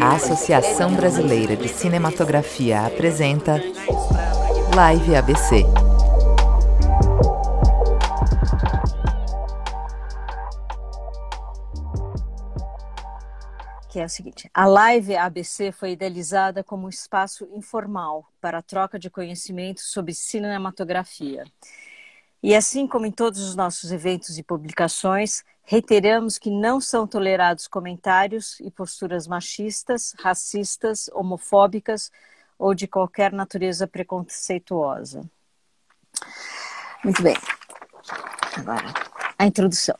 A Associação Brasileira de Cinematografia apresenta Live ABC. que é o seguinte: a Live ABC foi idealizada como um espaço informal para a troca de conhecimentos sobre cinematografia. E assim como em todos os nossos eventos e publicações, reiteramos que não são tolerados comentários e posturas machistas, racistas, homofóbicas ou de qualquer natureza preconceituosa. Muito bem. Agora, a introdução.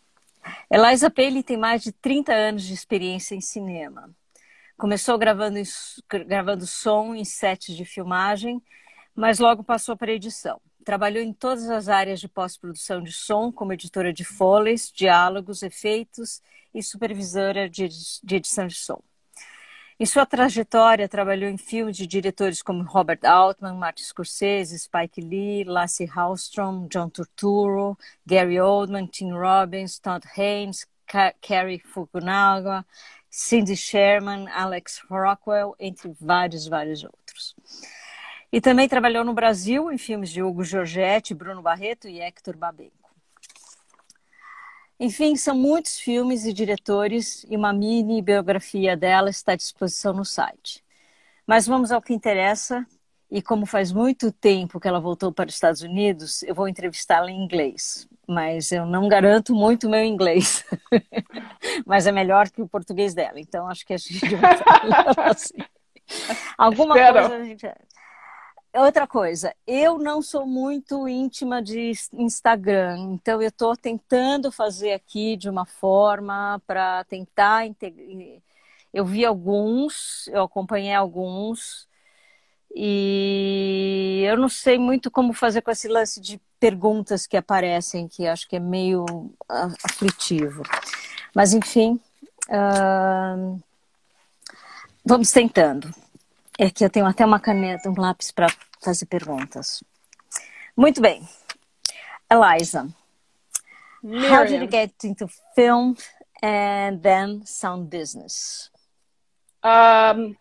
Eliza Paley tem mais de 30 anos de experiência em cinema. Começou gravando, gravando som em sets de filmagem, mas logo passou para edição. Trabalhou em todas as áreas de pós-produção de som, como editora de foleys, diálogos, efeitos e supervisora de, edição de som. Em sua trajetória, trabalhou em filmes de diretores como Robert Altman, Martin Scorsese, Spike Lee, Lasse Hallström, John Turturro, Gary Oldman, Tim Robbins, Todd Haynes, Cary Fukunaga, Cindy Sherman, Alex Rockwell, entre vários, vários outros. E também trabalhou no Brasil em filmes de Hugo Giorgetti, Bruno Barreto e Hector Babenco. Enfim, são muitos filmes e diretores e uma mini biografia dela está à disposição no site. Mas vamos ao que interessa. E como faz muito tempo que ela voltou para os Estados Unidos, eu vou entrevistá-la em inglês. Mas eu não garanto muito o meu inglês. Mas é melhor que o português dela. Então acho que a gente vai falar assim. Alguma Espero. coisa a gente. Outra coisa, eu não sou muito íntima de Instagram, então eu estou tentando fazer aqui de uma forma para tentar Eu vi alguns, eu acompanhei alguns, e eu não sei muito como fazer com esse lance de perguntas que aparecem, que acho que é meio aflitivo. Mas, enfim, uh... vamos tentando. É que eu tenho até uma caneta, um lápis para fazer perguntas. Muito bem. Eliza, Miriam. how did you get into film and then sound business? Um,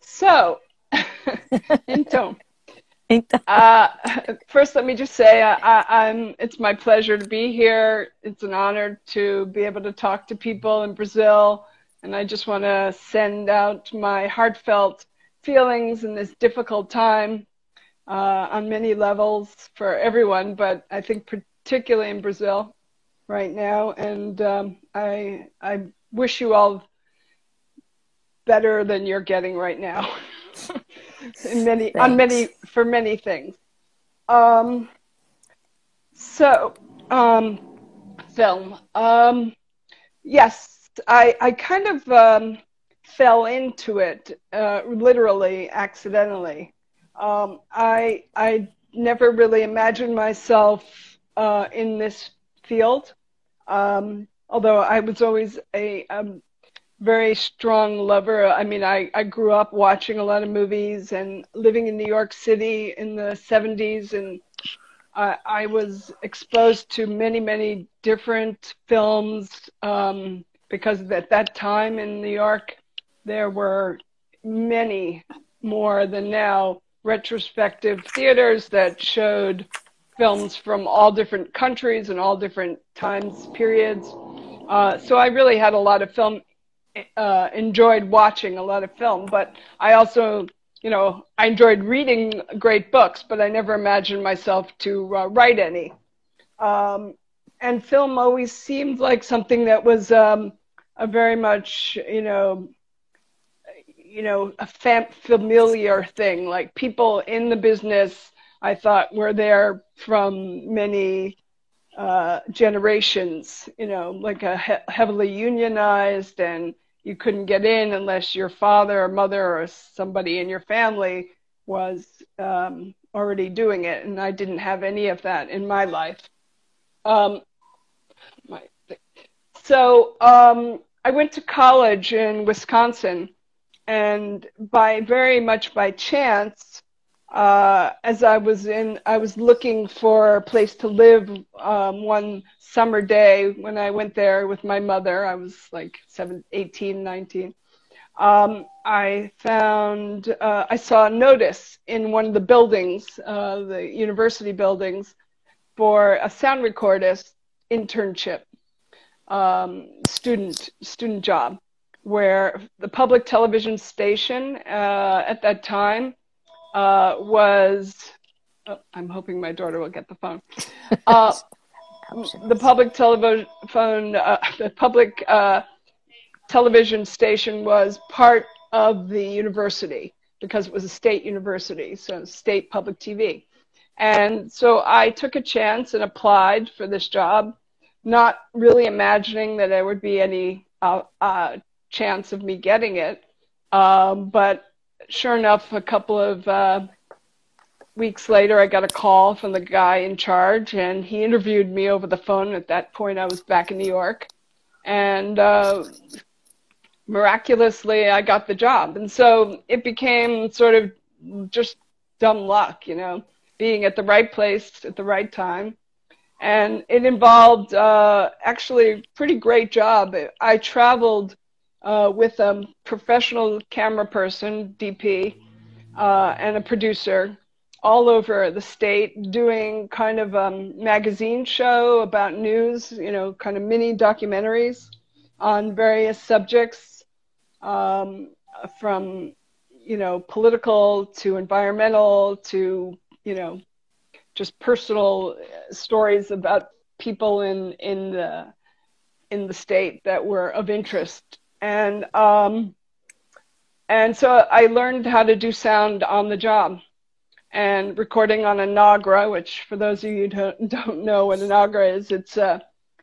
so, então, então. Uh, first, let me just say I, am it's my pleasure to be here. It's an honor to be able to talk to people in Brazil. And I just want to send out my heartfelt feelings in this difficult time uh, on many levels for everyone, but I think particularly in Brazil right now. And um, I I wish you all better than you're getting right now. in many Thanks. on many for many things. Um, so um, film. Um, yes, I I kind of um, fell into it uh, literally accidentally. Um, I I never really imagined myself uh, in this field, um, although I was always a, a, very strong lover. I mean, I, I grew up watching a lot of movies and living in New York City in the 70s, and I, I was exposed to many, many different films um, because at that time in New York, there were many more than now retrospective theaters that showed films from all different countries and all different times periods. Uh, so I really had a lot of film, uh, enjoyed watching a lot of film, but I also, you know, I enjoyed reading great books, but I never imagined myself to uh, write any. Um, and film always seemed like something that was um, a very much, you know, you know, a fam- familiar thing. Like people in the business, I thought were there from many uh, generations, you know, like a he- heavily unionized and you couldn't get in unless your father or mother or somebody in your family was um, already doing it. And I didn't have any of that in my life. Um, my, so um, I went to college in Wisconsin and by very much by chance, uh, as I was in, I was looking for a place to live um, one summer day when I went there with my mother. I was like seven, 18, 19. Um, I found, uh, I saw a notice in one of the buildings, uh, the university buildings, for a sound recordist internship, um, student student job, where the public television station uh, at that time uh, was, oh, I'm hoping my daughter will get the phone. Uh, the public television, uh, the public uh, television station was part of the university because it was a state university, so state public TV. And so I took a chance and applied for this job, not really imagining that there would be any uh, uh, chance of me getting it. Um, but sure enough, a couple of uh, weeks later, I got a call from the guy in charge, and he interviewed me over the phone. At that point, I was back in New York, and uh, miraculously, I got the job. And so it became sort of just dumb luck, you know, being at the right place at the right time. And it involved uh, actually a pretty great job. I traveled uh, with a professional camera person, DP, uh, and a producer all over the state doing kind of a magazine show about news, you know, kind of mini documentaries on various subjects um, from, you know, political to environmental to, you know, just personal stories about people in in the in the state that were of interest and um, and so I learned how to do sound on the job and recording on a Nagra, which for those of you who don't, don't know what a Nagra is, it's uh,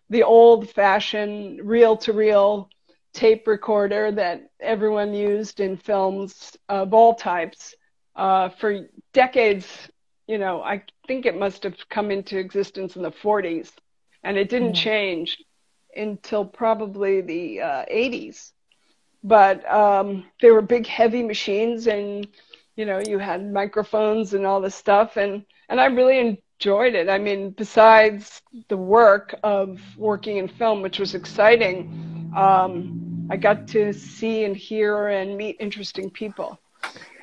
the old-fashioned reel-to-reel tape recorder that everyone used in films of all types uh, for decades. You know, I think it must have come into existence in the 40s, and it didn't mm. change until probably the uh, 80s. But um, they were big, heavy machines, and you know, you had microphones and all this stuff, and and I really enjoyed it. I mean, besides the work of working in film, which was exciting, um, I got to see and hear and meet interesting people.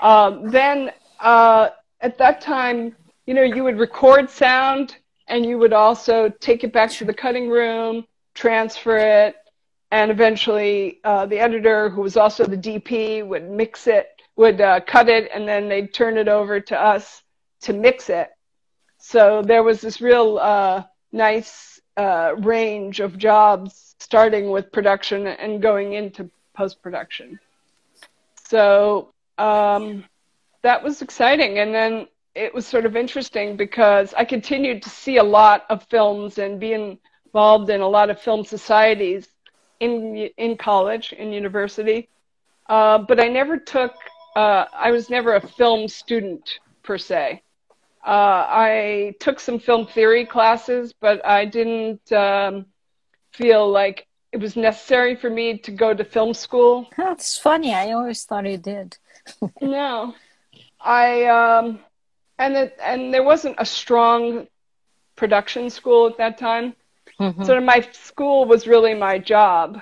Um, then uh, at that time, you know, you would record sound and you would also take it back to the cutting room transfer it, and eventually uh, the editor, who was also the DP, would mix it, would uh, cut it, and then they'd turn it over to us to mix it. So there was this real uh, nice uh, range of jobs, starting with production and going into post production. So um, that was exciting, and then it was sort of interesting because I continued to see a lot of films and be in involved in a lot of film societies in in college in university, uh, but I never took. Uh, I was never a film student per se. Uh, I took some film theory classes, but I didn't um, feel like it was necessary for me to go to film school. That's funny. I always thought you did. no, I um, and it, and there wasn't a strong production school at that time. Mm-hmm. So my school was really my job,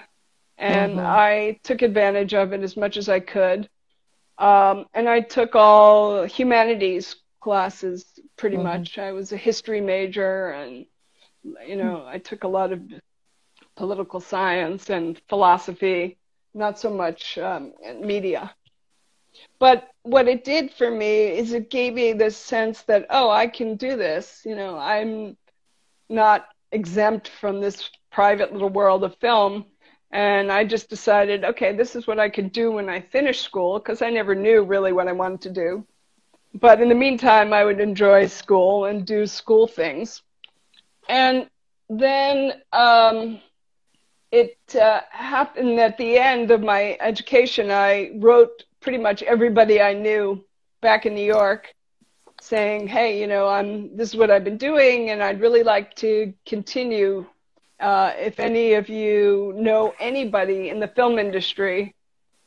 and mm-hmm. I took advantage of it as much as I could. Um, and I took all humanities classes pretty mm-hmm. much. I was a history major, and you know, I took a lot of political science and philosophy, not so much um, media. But what it did for me is it gave me this sense that, oh, I can do this. You know, I'm not exempt from this private little world of film. And I just decided, okay, this is what I could do when I finish school, because I never knew really what I wanted to do. But in the meantime, I would enjoy school and do school things. And then um, it uh, happened at the end of my education, I wrote pretty much everybody I knew back in New York saying, "Hey, you know, I'm this is what I've been doing, and I'd really like to continue. Uh, if any of you know anybody in the film industry,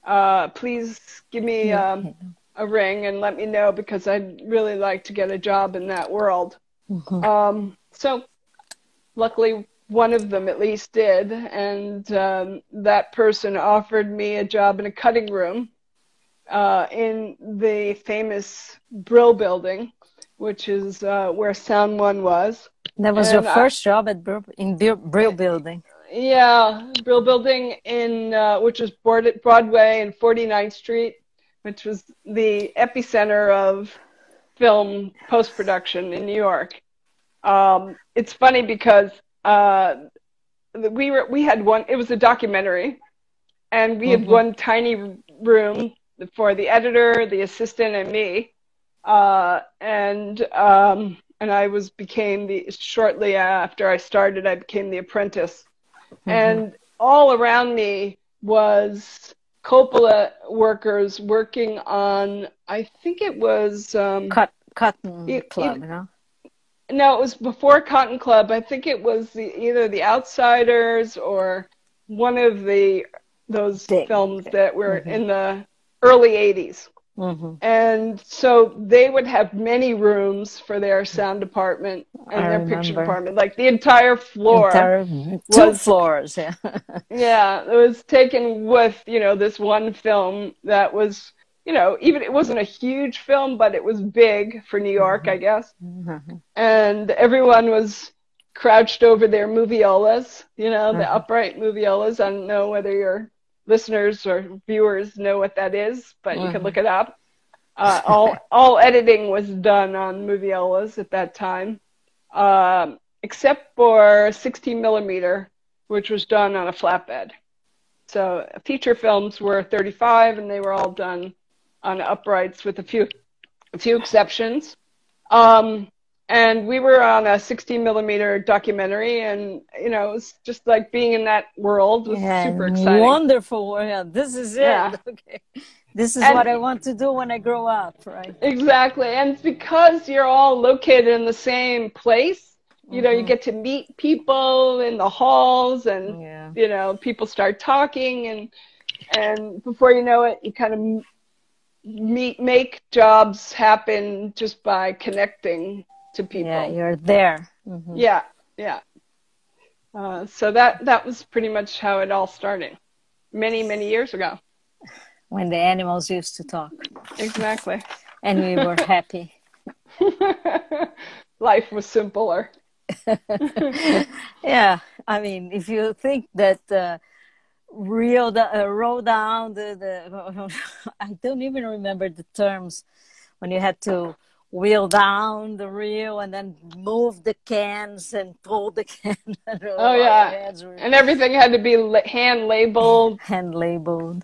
uh, please give me um, a ring and let me know because I'd really like to get a job in that world. Mm-hmm. Um, so luckily, one of them at least did, and um, that person offered me a job in a cutting room uh, in the famous Brill building, which is uh, where Sound One was. That was and your first I, job at Brill, in Brill building. Yeah, Brill building in uh, which was Broadway and 49th Street, which was the epicenter of film post production in New York. Um, it's funny because uh, we were we had one. It was a documentary, and we mm-hmm. had one tiny room for the editor, the assistant, and me. Uh, and um, and I was became the shortly after I started, I became the apprentice, mm-hmm. and all around me was Coppola workers working on. I think it was um, Cut, Cotton it, Club, it, no? No, it was before Cotton Club. I think it was the, either The Outsiders or one of the those films that were mm-hmm. in the early 80s. Mm-hmm. And so they would have many rooms for their sound department and I their remember. picture department. Like the entire floor. Entire, two was, floors, yeah. yeah, it was taken with, you know, this one film that was, you know, even it wasn't a huge film, but it was big for New York, mm-hmm. I guess. Mm-hmm. And everyone was crouched over their moviolas, you know, the mm-hmm. upright moviolas. I don't know whether you're listeners or viewers know what that is, but you can look it up. Uh, all all editing was done on moviolas at that time, um, except for 16 millimeter, which was done on a flatbed. So feature films were 35, and they were all done on uprights, with a few a few exceptions. Um, and we were on a 16 millimeter documentary and you know it was just like being in that world was yeah, super exciting wonderful yeah this is it yeah. okay this is and, what i want to do when i grow up right exactly and because you're all located in the same place you know you mm-hmm. get to meet people in the halls and yeah. you know people start talking and and before you know it you kind of meet make jobs happen just by connecting to people. Yeah, you're there. Mm-hmm. Yeah, yeah. Uh, so that that was pretty much how it all started, many many years ago. When the animals used to talk. Exactly. and we were happy. Life was simpler. yeah, I mean, if you think that uh, real uh, roll down the, the I don't even remember the terms when you had to wheel down the reel and then move the cans and pull the can. oh yeah, and everything had to be hand labeled. Hand labeled.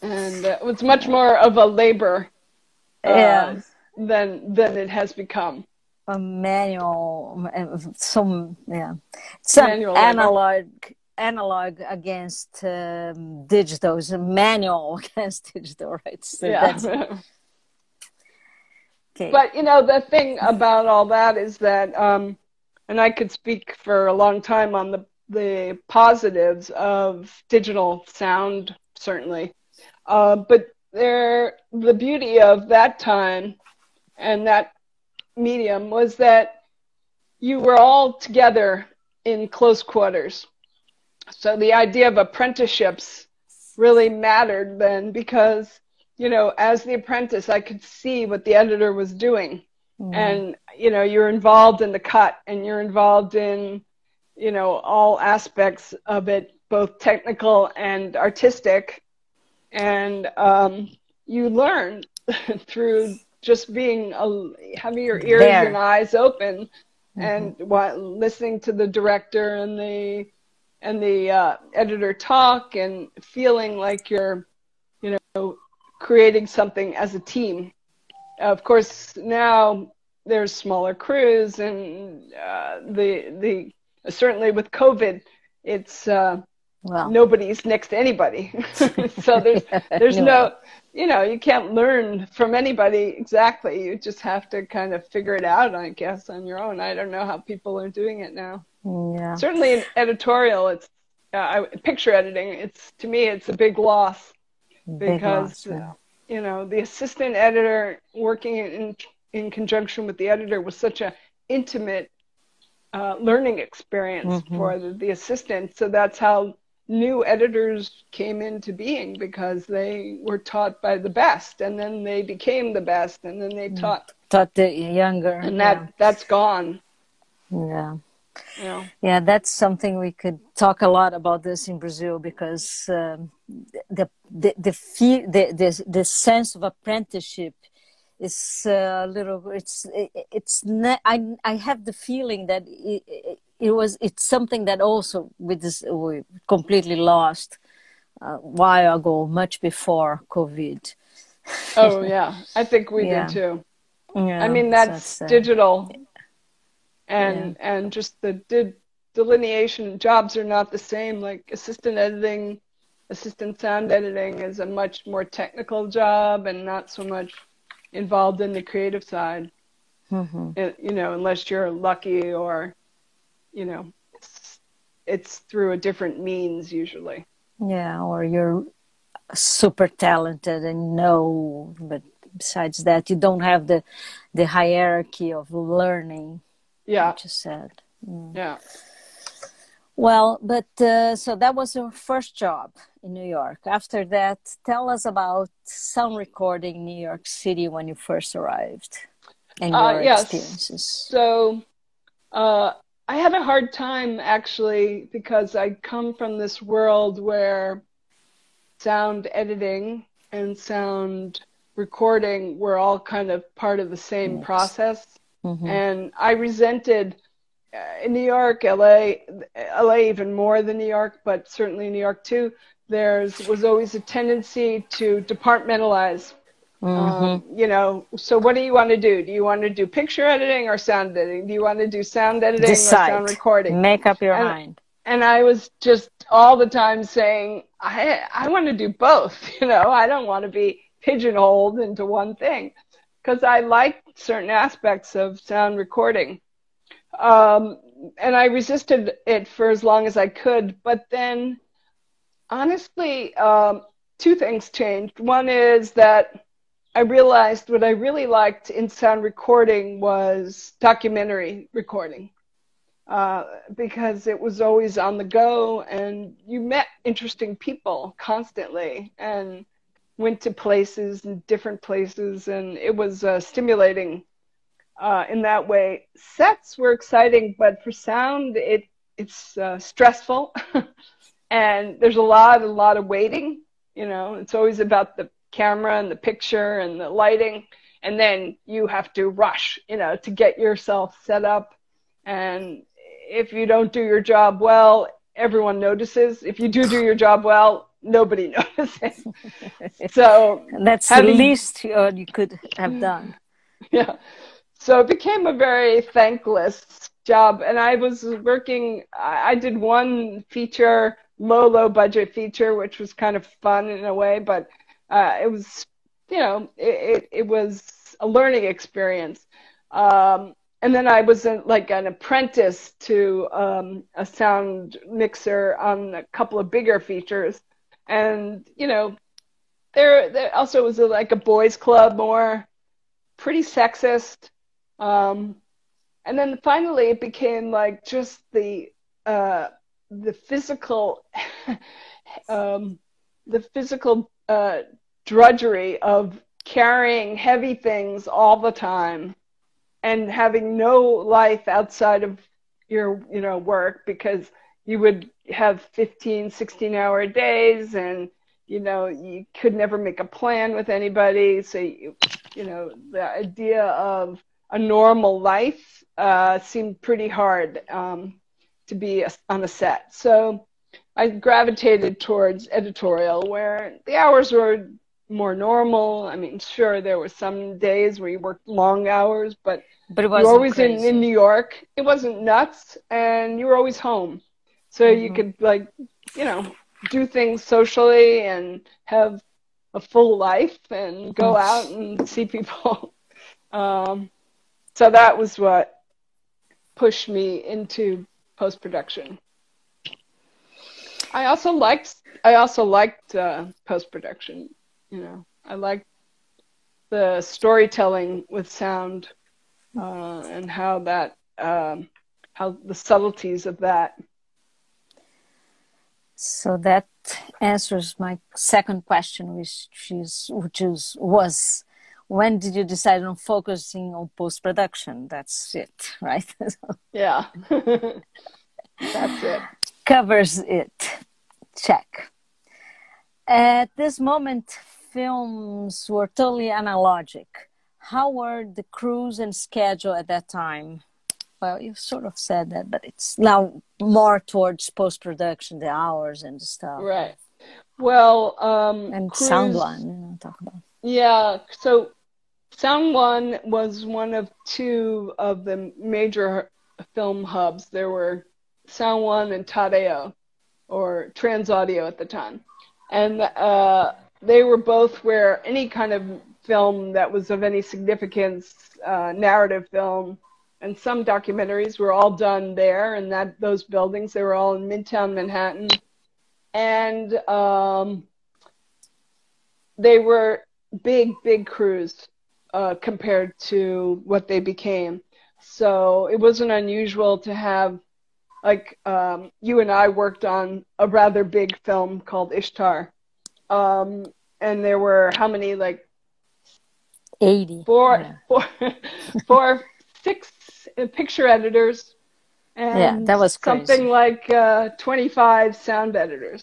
And uh, it was much more of a labor. Uh, yeah. Than than it has become. A manual, some yeah, some analog. Labor. Analog against um, digital, it's a manual against digital, right? So yeah. Okay. But you know, the thing about all that is that, um, and I could speak for a long time on the the positives of digital sound, certainly. Uh, but there, the beauty of that time and that medium was that you were all together in close quarters. So the idea of apprenticeships really mattered then because you know, as the apprentice, I could see what the editor was doing. Mm. And, you know, you're involved in the cut and you're involved in, you know, all aspects of it, both technical and artistic. And um, you learn through just being, a, having your ears there. and eyes open mm-hmm. and what, listening to the director and the, and the uh, editor talk and feeling like you're, you know, creating something as a team. Of course, now there's smaller crews, and uh, the the certainly with COVID, it's uh, well. nobody's next to anybody. so there's there's no you know you can't learn from anybody exactly. You just have to kind of figure it out, I guess, on your own. I don't know how people are doing it now. Yeah. Certainly in editorial, it's uh, picture editing. It's to me, it's a big loss because you know, the assistant editor working in in conjunction with the editor was such a intimate uh, learning experience mm-hmm. for the, the assistant. So that's how new editors came into being because they were taught by the best and then they became the best and then they mm. taught taught the younger and that yeah. that's gone yeah yeah. yeah that's something we could talk a lot about this in brazil because um, the the the, the the the sense of apprenticeship is uh, a little it's it's ne- I I have the feeling that it, it was it's something that also with this we completely lost a while ago much before covid oh yeah i think we yeah. did too yeah, i mean that's, that's uh, digital and yeah. and just the did delineation jobs are not the same like assistant editing assistant sound editing is a much more technical job and not so much involved in the creative side. Mm-hmm. It, you know, unless you're lucky or, you know, it's, it's through a different means usually. Yeah, or you're super talented and know, but besides that, you don't have the the hierarchy of learning. Yeah, you said. Mm. Yeah. Well, but uh, so that was your first job in New York. After that, tell us about sound recording in New York City when you first arrived and uh, your uh, yes. experiences. So, uh, I had a hard time actually because I come from this world where sound editing and sound recording were all kind of part of the same yes. process. Mm-hmm. And I resented uh, in New York, LA, LA even more than New York, but certainly New York too. There's was always a tendency to departmentalize. Mm-hmm. Um, you know, so what do you want to do? Do you want to do picture editing or sound editing? Do you want to do sound editing Decide. or sound recording? Make up your and, mind. And I was just all the time saying, I I want to do both. You know, I don't want to be pigeonholed into one thing because I like certain aspects of sound recording. Um, and I resisted it for as long as I could. But then, honestly, um, two things changed. One is that I realized what I really liked in sound recording was documentary recording. Uh, because it was always on the go and you met interesting people constantly and went to places and different places and it was uh, stimulating uh, in that way. Sets were exciting, but for sound, it it's uh, stressful, and there's a lot a lot of waiting. You know, it's always about the camera and the picture and the lighting, and then you have to rush. You know, to get yourself set up, and if you don't do your job well, everyone notices. If you do do your job well, nobody notices. so that's having, the least uh, you could have done. Yeah. So it became a very thankless job. And I was working, I did one feature, low, low budget feature, which was kind of fun in a way, but uh, it was, you know, it, it, it was a learning experience. Um, and then I was in, like an apprentice to um, a sound mixer on a couple of bigger features. And, you know, there, there also was a, like a boys club more pretty sexist. Um, and then finally, it became like just the uh, the physical um, the physical uh, drudgery of carrying heavy things all the time and having no life outside of your you know work because you would have 15 16 hour days and you know you could never make a plan with anybody so you, you know the idea of a normal life uh, seemed pretty hard um, to be on a set. So I gravitated towards editorial, where the hours were more normal. I mean, sure, there were some days where you worked long hours, but but it was always in, in New York. It wasn't nuts, and you were always home, so mm-hmm. you could like you know do things socially and have a full life and go mm. out and see people. Um, so that was what pushed me into post production. I also liked I also liked uh, post production. You know, I liked the storytelling with sound uh, and how that um, how the subtleties of that. So that answers my second question, which is which is was when did you decide on focusing on post production? That's it, right? yeah, that's it. Covers it. Check. At this moment, films were totally analogic. How were the crews and schedule at that time? Well, you sort of said that, but it's now more towards post production, the hours and the stuff. Right. Well, um, and crews, Sound One, you know, talk about. Yeah. So, Sound One was one of two of the major film hubs. There were Sound One and Tadeo, or Trans Audio at the time, and uh, they were both where any kind of film that was of any significance, uh, narrative film, and some documentaries were all done there and that those buildings. They were all in Midtown Manhattan, and um, they were big, big crews uh, compared to what they became. So it wasn't unusual to have, like, um, you and I worked on a rather big film called Ishtar. Um, and there were how many, like, 80. Four, yeah. four, four, six picture editors and yeah, that was crazy. something like uh, 25 sound editors.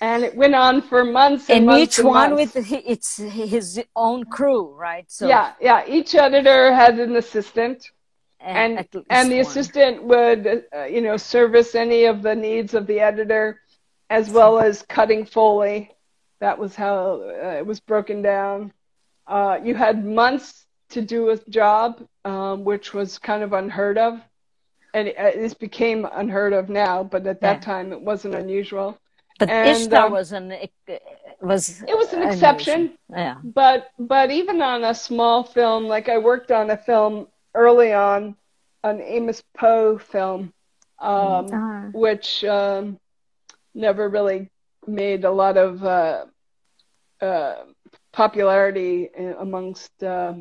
And it went on for months and, and months each and one months. with it's his own crew, right? So yeah, yeah. Each editor had an assistant, and and, and the one. assistant would, uh, you know, service any of the needs of the editor, as well as cutting foley. That was how uh, it was broken down. Uh, you had months to do a job, um, which was kind of unheard of. And it, this became unheard of now, but at that yeah. time it wasn't unusual. But and, Ishtar um, was an was it was an unusual. exception. Yeah. But but even on a small film, like I worked on a film early on, an Amos Poe film, um, uh-huh. which um, never really made a lot of uh, uh, popularity amongst uh,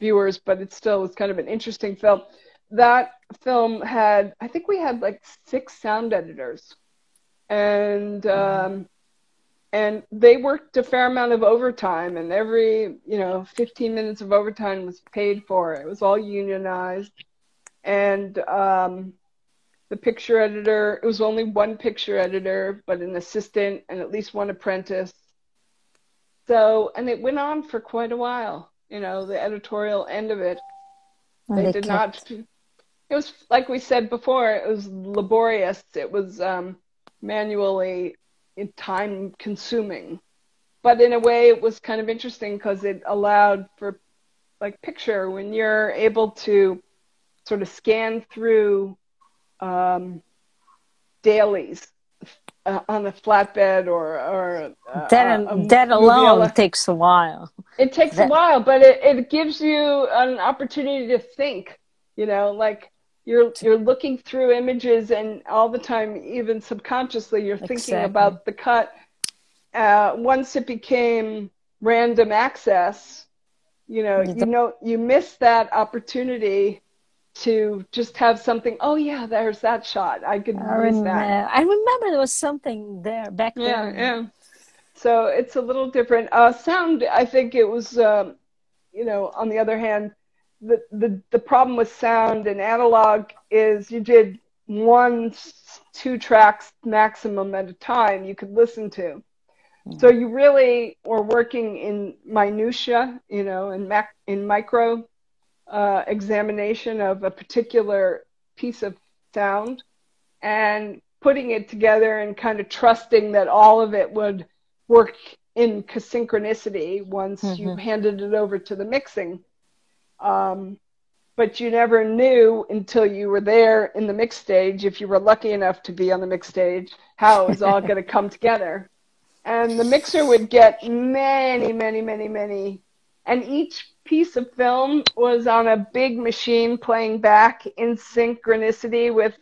viewers, but it still was kind of an interesting film. That film had, I think we had like six sound editors, and um, and they worked a fair amount of overtime, and every you know 15 minutes of overtime was paid for. It was all unionized, and um, the picture editor. It was only one picture editor, but an assistant and at least one apprentice so, and it went on for quite a while, you know, the editorial end of it. they, they did kept... not, it was, like we said before, it was laborious. It was um, manually time consuming. But in a way, it was kind of interesting because it allowed for, like, picture when you're able to sort of scan through um, dailies uh, on a flatbed or or uh, that a, a that alone takes a while. It takes that... a while, but it, it gives you an opportunity to think. You know, like you're you're looking through images, and all the time, even subconsciously, you're thinking exactly. about the cut. Uh, once it became random access, you know, you know, you miss that opportunity to just have something. Oh yeah, there's that shot. I could I use that. I remember there was something there back yeah, then. Yeah, So it's a little different. Uh, sound. I think it was. Um, you know, on the other hand, the the the problem with sound and analog is you did one, two tracks maximum at a time you could listen to. Mm-hmm. So you really were working in minutia, you know, in mac in micro uh, examination of a particular piece of sound and putting it together and kind of trusting that all of it would work in synchronicity once mm-hmm. you handed it over to the mixing. Um, but you never knew until you were there in the mix stage, if you were lucky enough to be on the mix stage, how it was all going to come together. And the mixer would get many, many, many, many, and each piece of film was on a big machine playing back in synchronicity with,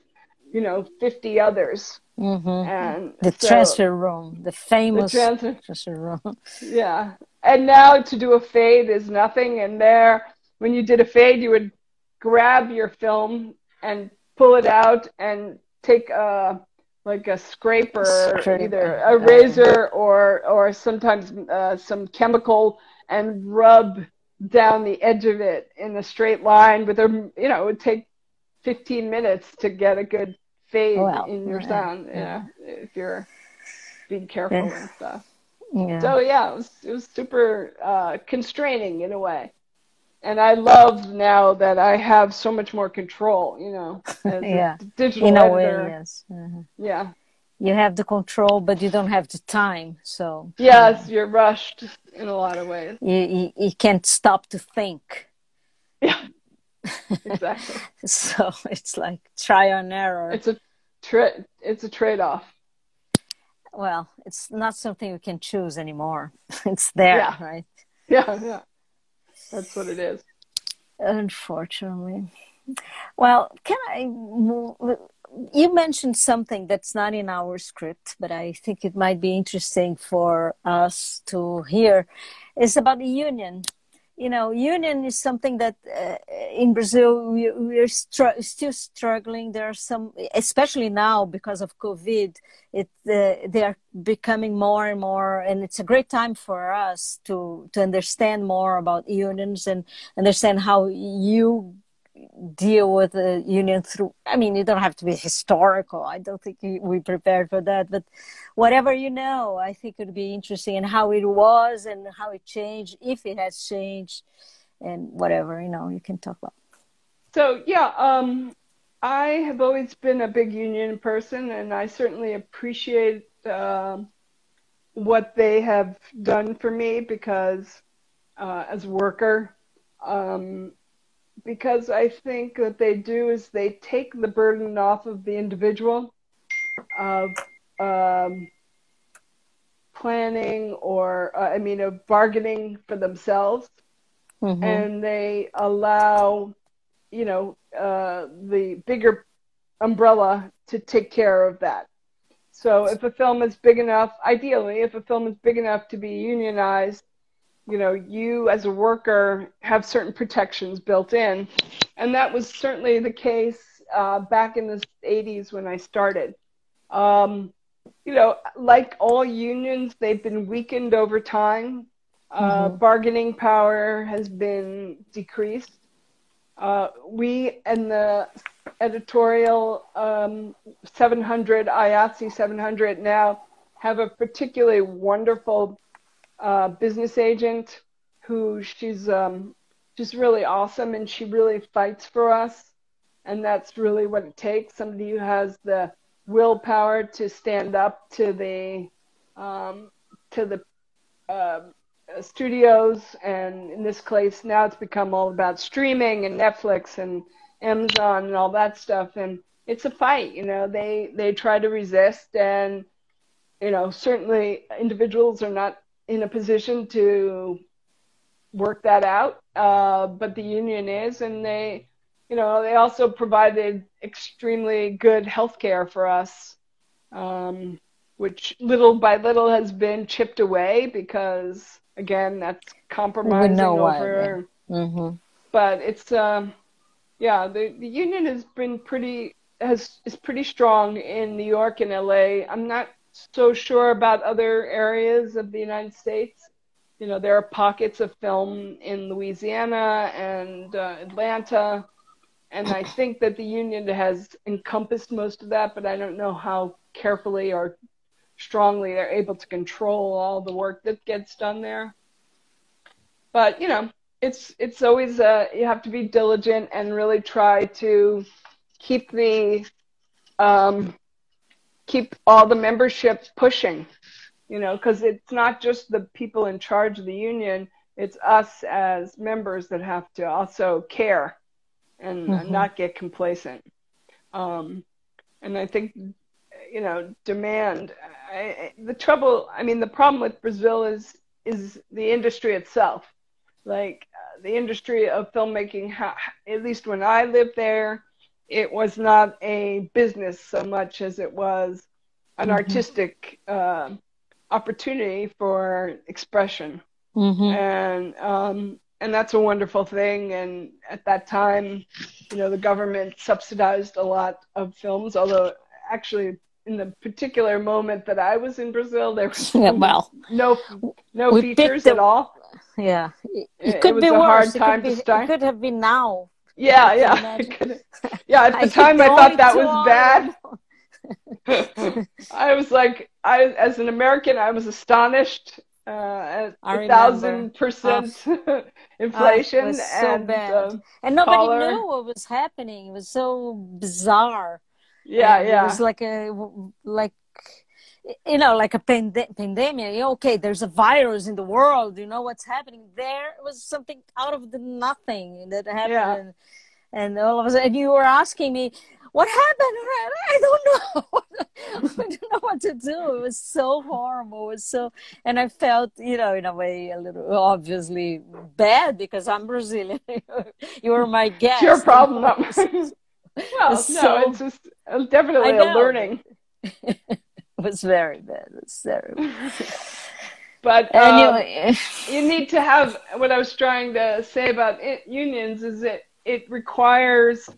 you know, 50 others. Mm-hmm. And the so, transfer room, the famous the transfer, transfer room. Yeah. and now to do a fade is nothing. And there, when you did a fade, you would grab your film and pull it out and take a like a scraper, scraper. either a razor or or sometimes uh, some chemical and rub down the edge of it in a straight line with a you know it would take 15 minutes to get a good fade well, in your yeah, sound yeah. if you're being careful yeah. and stuff yeah. so yeah it was it was super uh, constraining in a way and I love now that I have so much more control, you know, yeah. digital in a editor. way, yes. Uh-huh. Yeah. You have the control, but you don't have the time. So yes, you're rushed in a lot of ways. You you, you can't stop to think. Yeah, exactly. so it's like try and error. It's a tra- It's a trade off. Well, it's not something we can choose anymore. it's there, yeah. right? Yeah, yeah. That's what it is. Unfortunately. Well, can I move? You mentioned something that's not in our script, but I think it might be interesting for us to hear. It's about the union you know, union is something that uh, in Brazil we, we are still struggling. There are some, especially now because of COVID, it uh, they are becoming more and more, and it's a great time for us to to understand more about unions and understand how you deal with the union through i mean you don't have to be historical. I don't think we prepared for that but whatever you know i think it would be interesting and how it was and how it changed if it has changed and whatever you know you can talk about. So yeah um, i have always been a big union person and i certainly appreciate uh, what they have done for me because uh, as a worker um, because I think that they do is they take the burden off of the individual of um, planning or, uh, I mean, of bargaining for themselves. Mm-hmm. And they allow, you know, uh, the bigger umbrella to take care of that. So if a film is big enough, ideally, if a film is big enough to be unionized, you know, you as a worker have certain protections built in. And that was certainly the case uh, back in the 80s when I started. Um, you know, like all unions, they've been weakened over time. Uh, mm-hmm. Bargaining power has been decreased. Uh, we and the editorial um, 700, IATSE 700 now have a particularly wonderful uh, business agent who she's um, she's really awesome and she really fights for us, and that's really what it takes. Somebody who has the willpower to stand up to the um, to the uh, studios, and in this case now it's become all about streaming and Netflix and Amazon and all that stuff, and it's a fight. You know, they they try to resist and you know certainly individuals are not in a position to work that out, uh, but the union is, and they, you know, they also provided extremely good health care for us, um, which little by little has been chipped away because, again, that's compromising over. Yeah. Mm-hmm. But it's, um, yeah, the the union has been pretty has is pretty strong in New York and LA. I'm not so sure about other areas of the United States. You know, there are pockets of film in Louisiana and uh, Atlanta, and I think that the union has encompassed most of that, but I don't know how carefully or strongly they're able to control all the work that gets done there. But you know, it's it's always uh, you have to be diligent and really try to keep the um, keep all the membership pushing, you know, because it's not just the people in charge of the union, it's us as members that have to also care and mm-hmm. not get complacent. Um, and I think, you know, demand. I, the trouble, I mean, the problem with Brazil is is the industry itself. Like uh, the industry of filmmaking, ha- at least when I lived there, it was not a business so much as it was an mm-hmm. artistic uh, opportunity for expression. mm-hmm. and um, and that's a wonderful thing. And at that time, you know, the government subsidized a lot of films, although actually in the particular moment that I was in Brazil, there was yeah, well, no no features the, at all. Yeah, it, it could it be worse. it could, be, it could have been now. Yeah, yeah, yeah. At the I time, I thought that was bad. I was like, I as an American, I was astonished uh, at a thousand percent oh. inflation oh, so and bad. Um, and nobody Collor. knew what was happening. It was so bizarre. Yeah, and yeah. It was like a like you know like a pand- pandemic. Okay, there's a virus in the world. You know what's happening there? was something out of the nothing that happened. Yeah. And, and all of a sudden, you were asking me, what happened? I don't know. I don't know what to do. It was so horrible. It was so, and I felt, you know, in a way, a little obviously bad because I'm Brazilian. you were my guest. Your problem, not mine. well, it's no, so, it's just uh, definitely a learning. It was very bad. It was very. But um, anyway. you need to have what I was trying to say about it, unions is that it requires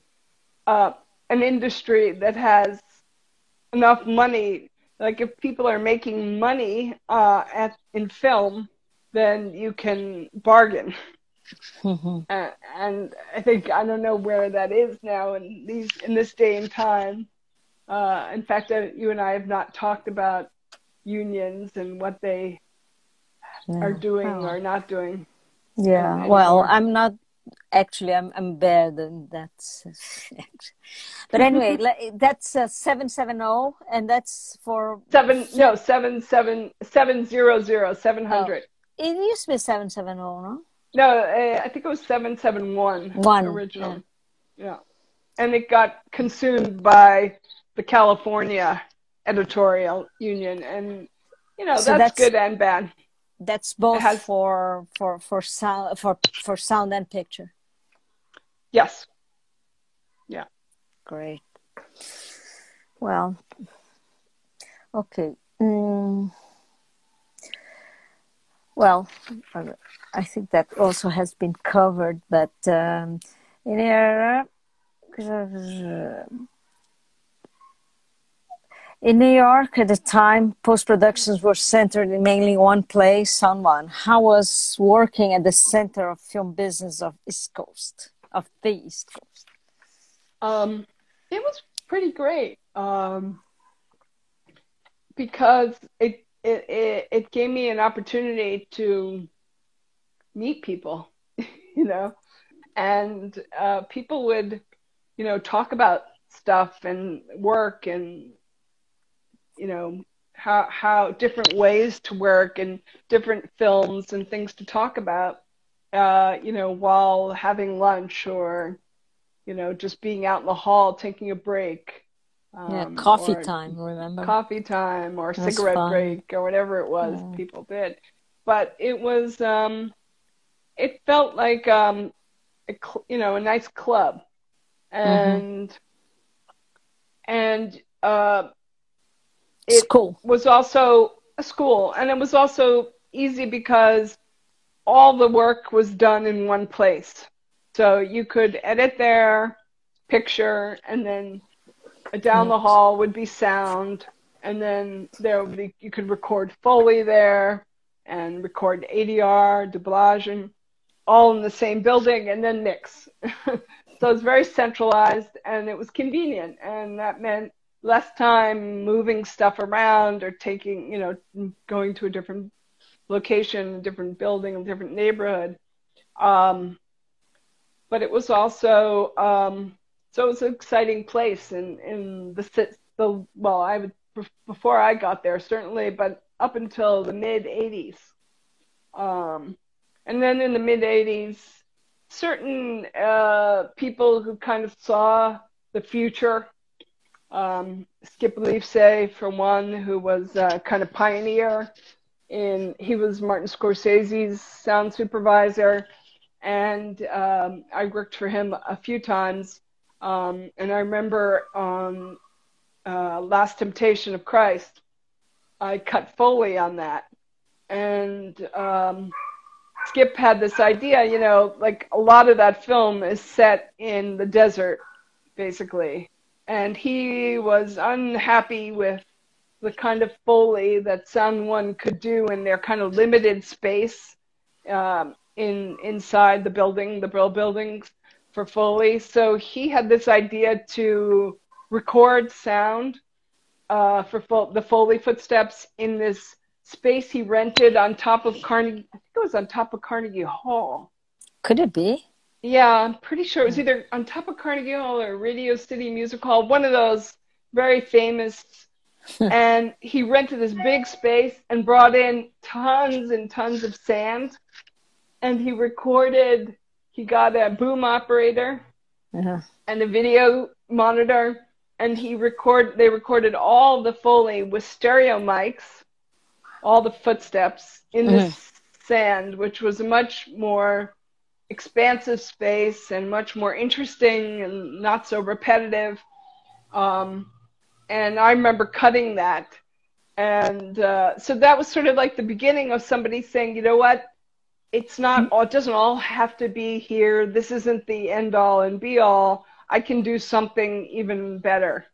uh, an industry that has enough money. Like if people are making money uh, at in film, then you can bargain. Mm-hmm. Uh, and I think I don't know where that is now in these in this day and time. Uh, in fact, uh, you and I have not talked about unions and what they yeah. are doing oh. or not doing. Yeah, well, I'm not actually i'm i'm bad and that's but anyway that's uh, 770 and that's for seven no seven seven seven zero zero seven hundred. Oh, it used to be 770 no no uh, i think it was 771 one original yeah. yeah and it got consumed by the california editorial union and you know so that's, that's good and bad. That's both has, for for for sound for for sound and picture. Yes. Yeah. Great. Well okay mm. well i think that also has been covered but um, in here in New York at the time, post productions were centered in mainly one place, Juan. How was working at the center of film business of East Coast, of the East Coast? Um, it was pretty great um, because it, it, it, it gave me an opportunity to meet people, you know, and uh, people would, you know, talk about stuff and work and you know how how different ways to work and different films and things to talk about uh, you know while having lunch or you know just being out in the hall taking a break um, yeah coffee time remember coffee time or That's cigarette fun. break or whatever it was yeah. people did but it was um it felt like um a, you know a nice club and mm-hmm. and uh it school. was also a school and it was also easy because all the work was done in one place. So you could edit there picture and then down the hall would be sound and then there would be you could record foley there and record adr doublage and all in the same building and then mix. So it was very centralized and it was convenient and that meant less time moving stuff around or taking, you know, going to a different location, a different building, a different neighborhood. Um, but it was also um, so it was an exciting place in in the the well, I would before I got there certainly, but up until the mid '80s, um, and then in the mid '80s, certain uh, people who kind of saw the future um, Skip Lievsay, for one, who was uh, kind of pioneer in, he was Martin Scorsese's sound supervisor, and um, I worked for him a few times. Um, and I remember on uh, Last Temptation of Christ, I cut Foley on that. And um, Skip had this idea, you know, like a lot of that film is set in the desert, basically. And he was unhappy with the kind of foley that someone could do in their kind of limited space um, in inside the building, the Brill buildings for foley. So he had this idea to record sound uh, for fo- the foley footsteps in this space he rented on top of Carnegie. I think it was on top of Carnegie Hall. Could it be? Yeah, I'm pretty sure it was either on top of Carnegie Hall or Radio City Music Hall, one of those very famous. and he rented this big space and brought in tons and tons of sand. And he recorded, he got a boom operator uh-huh. and a video monitor. And he record, they recorded all the Foley with stereo mics all the footsteps in mm-hmm. this sand, which was much more expansive space and much more interesting and not so repetitive. Um, and I remember cutting that. And uh, so that was sort of like the beginning of somebody saying, you know what? It's not, it doesn't all have to be here. This isn't the end all and be all. I can do something even better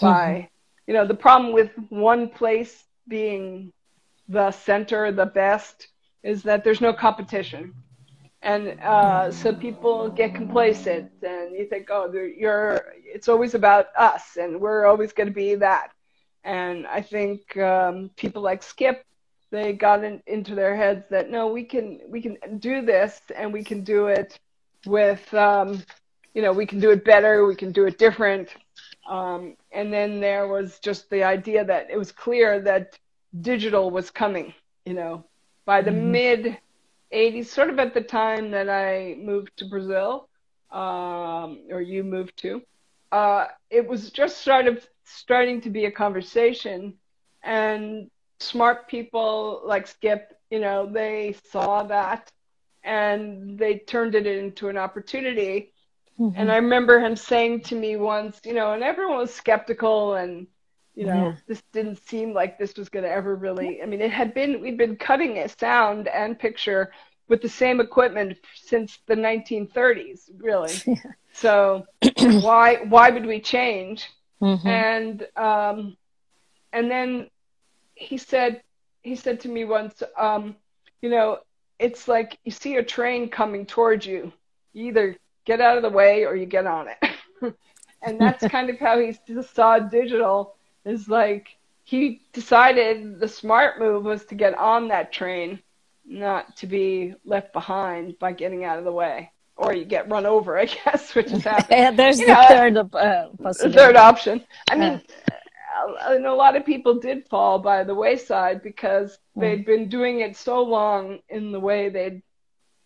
by, mm-hmm. you know, the problem with one place being the center, the best, is that there's no competition. And uh, so people get complacent, and you think, oh, you're. It's always about us, and we're always going to be that. And I think um, people like Skip, they got in, into their heads that no, we can we can do this, and we can do it with, um, you know, we can do it better, we can do it different. Um, and then there was just the idea that it was clear that digital was coming, you know, by the mm-hmm. mid 80s, sort of at the time that I moved to Brazil, um, or you moved to. Uh, it was just sort of starting to be a conversation, and smart people like Skip, you know, they saw that and they turned it into an opportunity. Mm-hmm. And I remember him saying to me once, you know, and everyone was skeptical and you know yeah. this didn't seem like this was going to ever really i mean it had been we'd been cutting a sound and picture with the same equipment since the 1930s really yeah. so why why would we change mm-hmm. and um and then he said he said to me once um you know it's like you see a train coming towards you you either get out of the way or you get on it and that's kind of how he saw digital is like he decided the smart move was to get on that train, not to be left behind by getting out of the way. Or you get run over, I guess, which is happening. yeah, there's you the know, third uh. Third option. I mean, uh, a lot of people did fall by the wayside because mm. they'd been doing it so long in the way they'd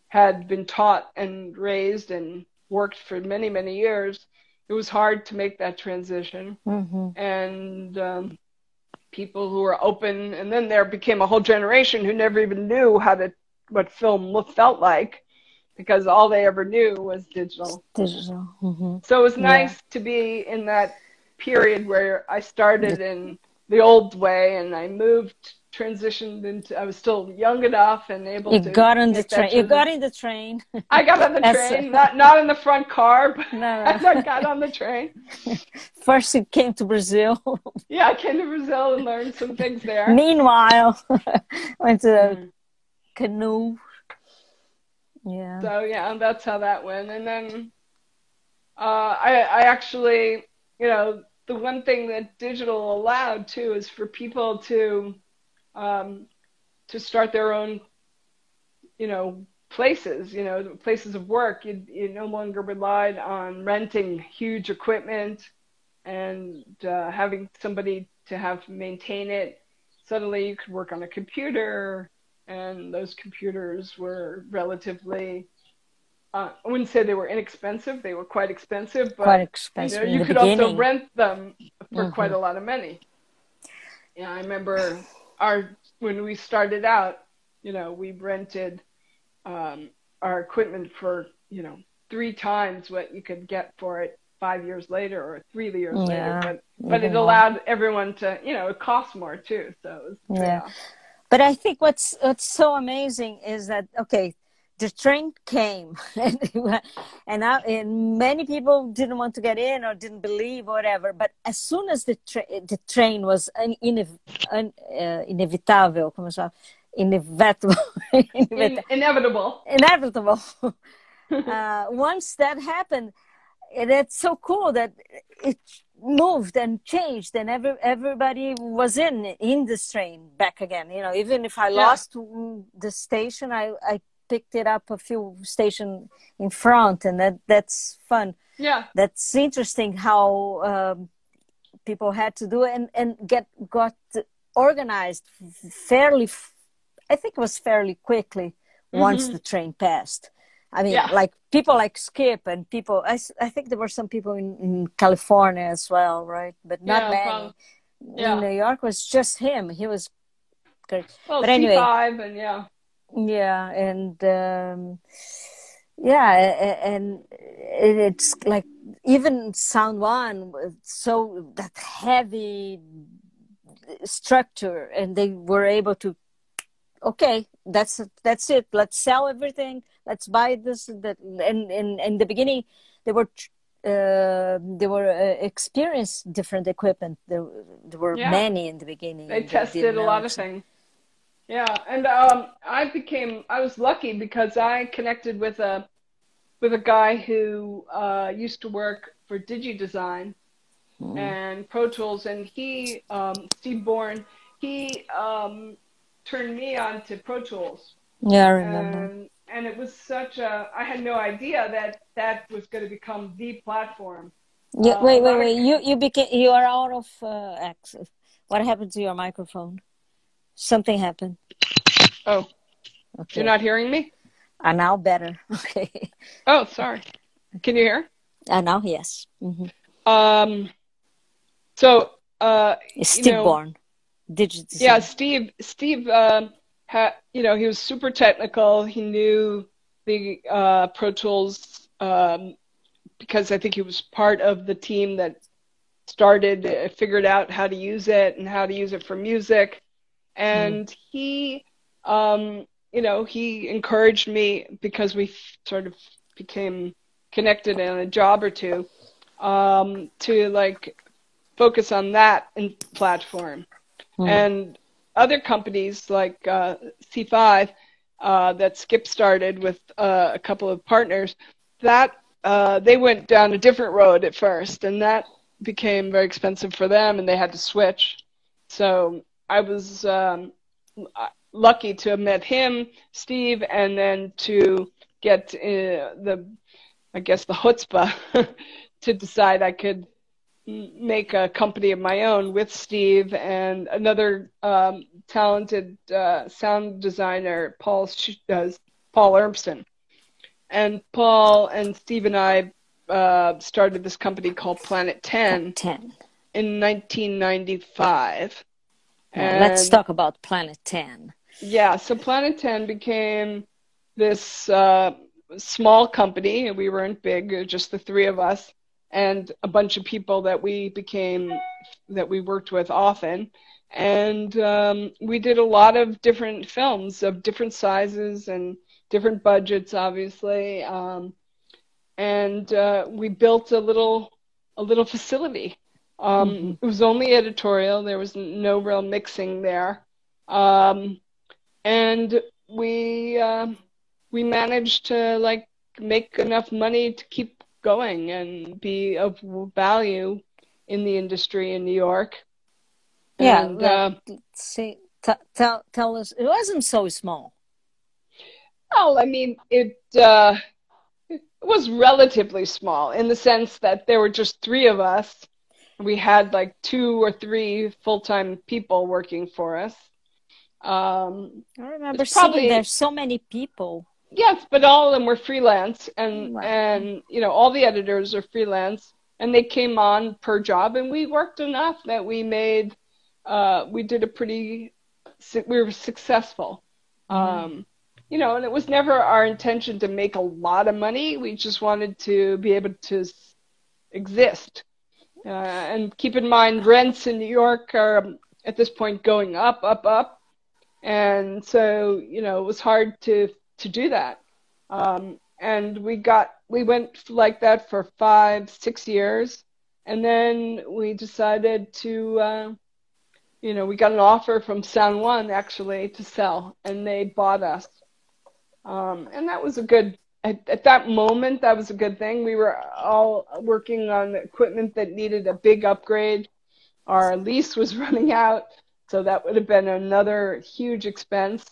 had been taught and raised and worked for many, many years it was hard to make that transition. Mm-hmm. And um, people who were open, and then there became a whole generation who never even knew how to what film felt like because all they ever knew was digital. Digital. Mm-hmm. So it was nice yeah. to be in that period where I started in the old way and I moved transitioned into I was still young enough and able you to got on the train. You got in the train. I got on the train not not in the front car but no, no. I got on the train. First you came to Brazil. Yeah I came to Brazil and learned some things there. Meanwhile went to mm. canoe. Yeah. So yeah that's how that went. And then uh, I I actually you know the one thing that digital allowed too is for people to um, to start their own, you know, places, you know, places of work. You, you no longer relied on renting huge equipment and uh, having somebody to have maintain it. Suddenly, you could work on a computer, and those computers were relatively. Uh, I wouldn't say they were inexpensive; they were quite expensive. But, quite expensive. You, know, you could beginning. also rent them for mm-hmm. quite a lot of money. Yeah, I remember our when we started out, you know, we rented um, our equipment for you know three times what you could get for it five years later or three years yeah. later. But but it allowed everyone to you know it costs more too. So yeah. But I think what's what's so amazing is that okay, the train came and, and, I, and many people didn't want to get in or didn't believe or whatever but as soon as the, tra- the train was un- inev- un- uh, inevitable como se chama? inevitable In- inevitable inevitable uh, once that happened it's so cool that it moved and changed and every, everybody was in in the train back again you know even if i yeah. lost the station i i picked it up a few station in front and that that's fun yeah that's interesting how um, people had to do it and and get got organized fairly i think it was fairly quickly mm-hmm. once the train passed I mean, yeah. like people like Skip and people. I, I think there were some people in, in California as well, right? But not yeah, many. Yeah. In New York was just him. He was great. Well, but anyway, and yeah. Yeah, and um, yeah, and it's like even Sound One, so that heavy structure, and they were able to okay that's that's it let's sell everything let's buy this that and in in the beginning they were uh, they were uh, experienced different equipment there, there were yeah. many in the beginning they tested a lot of things yeah and um, i became i was lucky because i connected with a with a guy who uh, used to work for DigiDesign mm. and Pro Tools, and he, um, Steve Bourne, he um, turned me on to Pro Tools. Yeah, I remember. And, and it was such a, I had no idea that that was going to become the platform. Yeah, uh, wait, wait, wait. You you became you are out of uh, access. What happened to your microphone? Something happened. Oh, okay. You're not hearing me? Uh, now better. Okay. Oh, sorry. Can you hear? Uh, now, yes. Mm-hmm. Um, so, uh, Steve you know, Bourne digital yeah steve steve um, had you know he was super technical he knew the uh, pro tools um, because i think he was part of the team that started uh, figured out how to use it and how to use it for music and mm. he um, you know he encouraged me because we sort of became connected in a job or two um, to like focus on that in platform Mm. And other companies like uh, C5 uh, that Skip started with uh, a couple of partners, that uh, they went down a different road at first, and that became very expensive for them, and they had to switch. So I was um, lucky to have met him, Steve, and then to get uh, the, I guess, the chutzpah to decide I could make a company of my own with Steve and another um, talented uh, sound designer, Paul uh, Paul Urmson. And Paul and Steve and I uh, started this company called Planet 10, 10. in 1995. And let's talk about Planet 10. Yeah, so Planet 10 became this uh, small company. We weren't big, just the three of us and a bunch of people that we became that we worked with often and um, we did a lot of different films of different sizes and different budgets obviously um, and uh, we built a little a little facility um, mm-hmm. it was only editorial there was no real mixing there um, and we uh, we managed to like make enough money to keep going and be of value in the industry in New York. Yeah, and, uh, say, t- tell tell us. It wasn't so small. Well, I mean, it uh, it was relatively small in the sense that there were just three of us. We had like two or three full time people working for us. Um, I remember probably, there's so many people Yes, but all of them were freelance, and wow. and you know all the editors are freelance, and they came on per job, and we worked enough that we made, uh, we did a pretty, we were successful, mm-hmm. um, you know, and it was never our intention to make a lot of money. We just wanted to be able to exist, uh, and keep in mind rents in New York are at this point going up, up, up, and so you know it was hard to to do that. Um, and we got we went like that for five six years. And then we decided to uh, you know we got an offer from Sound One actually to sell. And they bought us. Um, and that was a good at, at, that moment that was a good thing. We were all working on equipment that needed a big upgrade. Our lease was running out so that would have been another huge expense.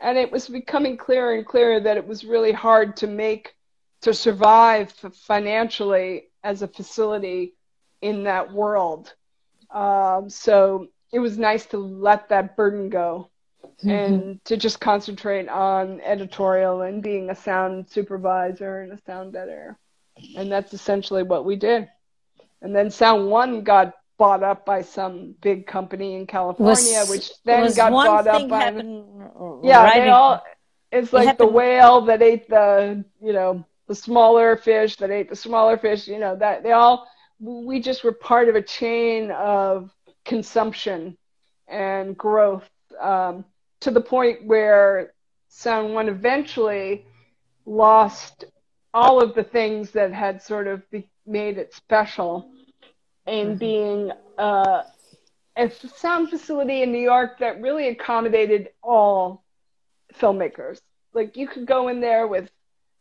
And it was becoming clearer and clearer that it was really hard to make to survive financially as a facility in that world. Um, so it was nice to let that burden go mm-hmm. and to just concentrate on editorial and being a sound supervisor and a sound editor. And that's essentially what we did. And then Sound One got bought up by some big company in California, was, which then got bought up by. yeah, right they all. It's like the whale that ate the, you know, the smaller fish that ate the smaller fish. You know that they all. We just were part of a chain of consumption and growth um, to the point where Sound One eventually lost all of the things that had sort of be- made it special in mm-hmm. being uh, a sound facility in New York that really accommodated all filmmakers. Like you could go in there with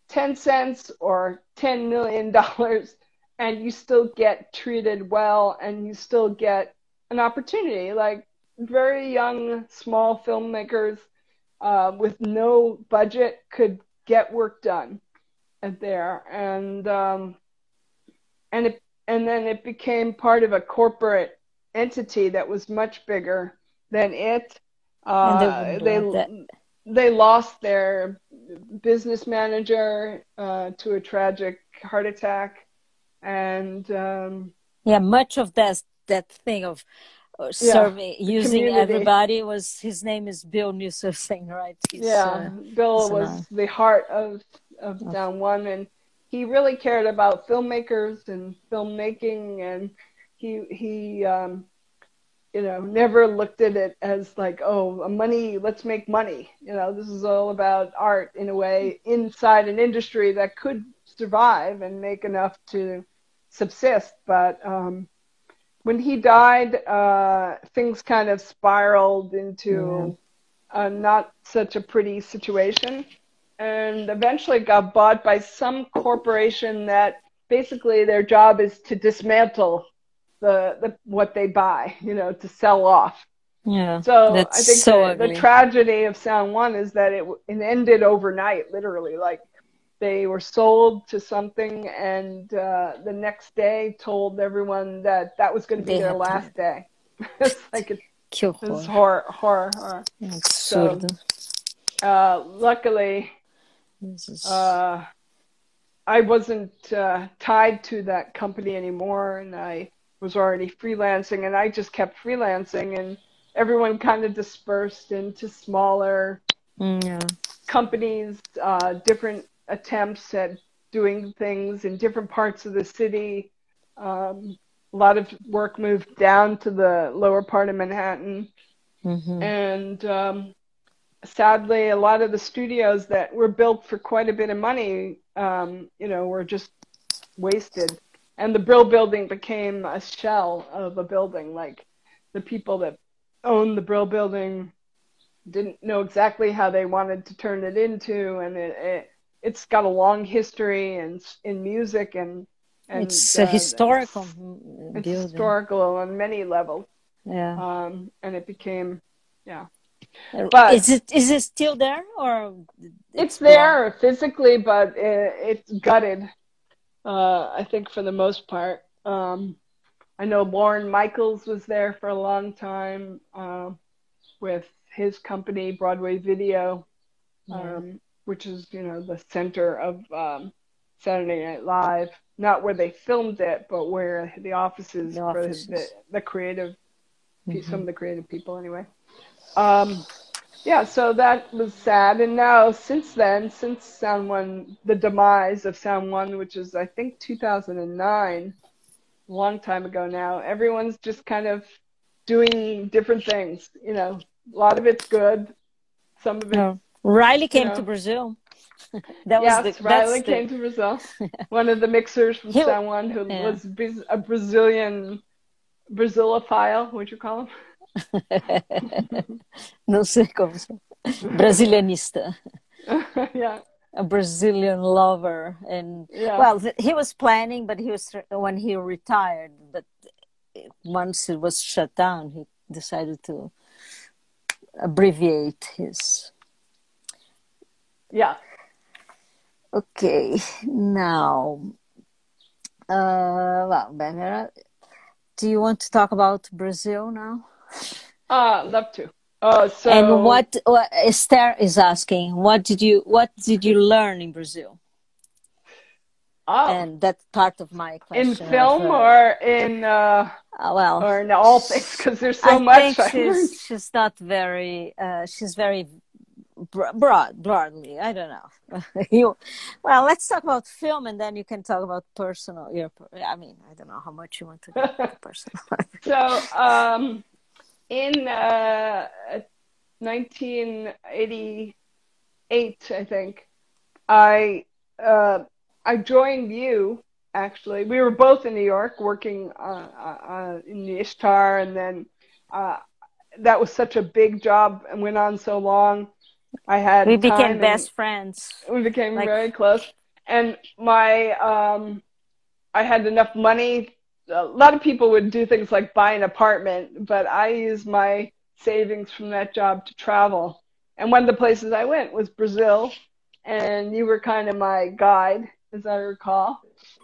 10 cents or 10 million dollars and you still get treated well and you still get an opportunity. Like very young, small filmmakers uh, with no budget could get work done at there. And um, and it and then it became part of a corporate entity that was much bigger than it. Uh, they they, they lost their business manager uh, to a tragic heart attack, and um, yeah, much of that that thing of serving yeah, using community. everybody was his name is Bill Newsom, right? He's, yeah, uh, Bill was the heart of of Sound One, and he really cared about filmmakers and filmmaking, and he he um, you know never looked at it as like oh money let's make money you know this is all about art in a way inside an industry that could survive and make enough to subsist but um, when he died uh, things kind of spiraled into yeah. not such a pretty situation and eventually got bought by some corporation that basically their job is to dismantle the, the what they buy, you know, to sell off. Yeah. So I think so the, the, tragedy of Sound One is that it, it ended overnight, literally. Like they were sold to something, and uh, the next day told everyone that that was going to be they their last day. it's like it's, it's horror, horror, horror. So, uh, luckily, is... Uh, I wasn't uh, tied to that company anymore, and I was already freelancing, and I just kept freelancing, and everyone kind of dispersed into smaller mm, yeah. companies, uh, different attempts at doing things in different parts of the city. Um, a lot of work moved down to the lower part of Manhattan, mm-hmm. and um, sadly, a lot of the studios that were built for quite a bit of money, um, you know, were just wasted. And the Brill building became a shell of a building. Like the people that owned the Brill building didn't know exactly how they wanted to turn it into, and it, it it's got a long history and in, in music and. And, it's uh, historical. It's, it's historical on many levels. Yeah. Um, and it became, yeah, but is it is it still there or it's, it's there physically but it, it's gutted uh, i think for the most part um, i know lorne michaels was there for a long time uh, with his company broadway video um, which is you know the center of um, saturday night live not where they filmed it but where the offices, the offices. for the, the creative mm-hmm. some of the creative people anyway um, yeah, so that was sad. And now, since then, since Sound One, the demise of Sound One, which is, I think, 2009, a long time ago now, everyone's just kind of doing different things. You know, a lot of it's good, some of it. No. Riley came you know, to Brazil. that yes, was the, Riley came the... to Brazil. One of the mixers from he, San who yeah. was a Brazilian Brazilophile, what you call him? Não sei como. Brasilianista. yeah. A Brazilian lover, and yeah. well, he was planning, but he was when he retired. But once it was shut down, he decided to abbreviate his. Yeah. Okay, now, uh, well, do you want to talk about Brazil now? Ah, uh, love to. Uh, so... And what, what Esther is asking, what did you what did you learn in Brazil? Oh. And that's part of my question. In film or in uh, uh, well, or in all things because there's so I much. Think she's she's not very. Uh, she's very broad broadly. I don't know. you well, let's talk about film, and then you can talk about personal. Your, I mean, I don't know how much you want to talk personal. so, um, in uh, 1988, I think, I uh, I joined you. Actually, we were both in New York working uh, uh in the Ishtar, and then uh, that was such a big job and went on so long. I had we became best friends. We became like... very close, and my um, I had enough money a lot of people would do things like buy an apartment, but I used my savings from that job to travel. And one of the places I went was Brazil, and you were kind of my guide, as I recall.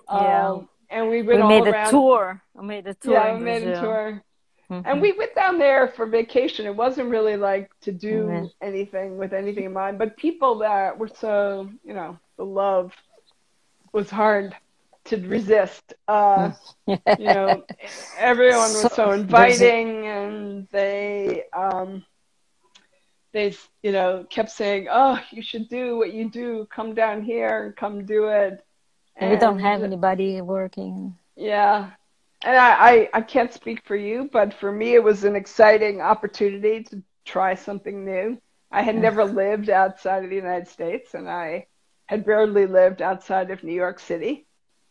Yeah. Um, and we went we all made around. a tour. I made a tour. Yeah, we made a tour. Mm-hmm. And we went down there for vacation. It wasn't really like to do mm-hmm. anything with anything in mind, but people that were so, you know, the love was hard to resist. Uh, you know, everyone was so, so inviting, and they um, they you know kept saying, "Oh, you should do what you do. Come down here and come do it." And we don't have anybody working. Yeah, and I, I I can't speak for you, but for me, it was an exciting opportunity to try something new. I had never lived outside of the United States, and I had barely lived outside of New York City.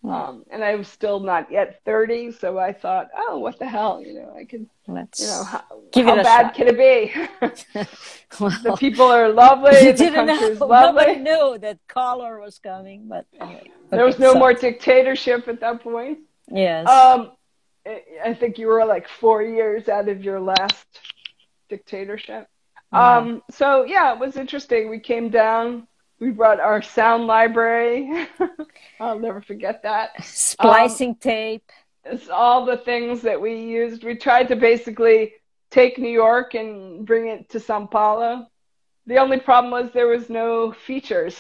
Um, and I was still not yet 30, so I thought, oh, what the hell? You know, I could, Let's you know, how, give how bad shot. can it be? well, the people are lovely. You the didn't know, lovely. Nobody knew that Collor was coming, but anyway. There was no so. more dictatorship at that point. Yes. Um, I think you were like four years out of your last dictatorship. Mm-hmm. Um, so yeah, it was interesting. We came down we brought our sound library. I'll never forget that. Splicing um, tape. It's all the things that we used. We tried to basically take New York and bring it to Sao Paulo. The only problem was there was no features.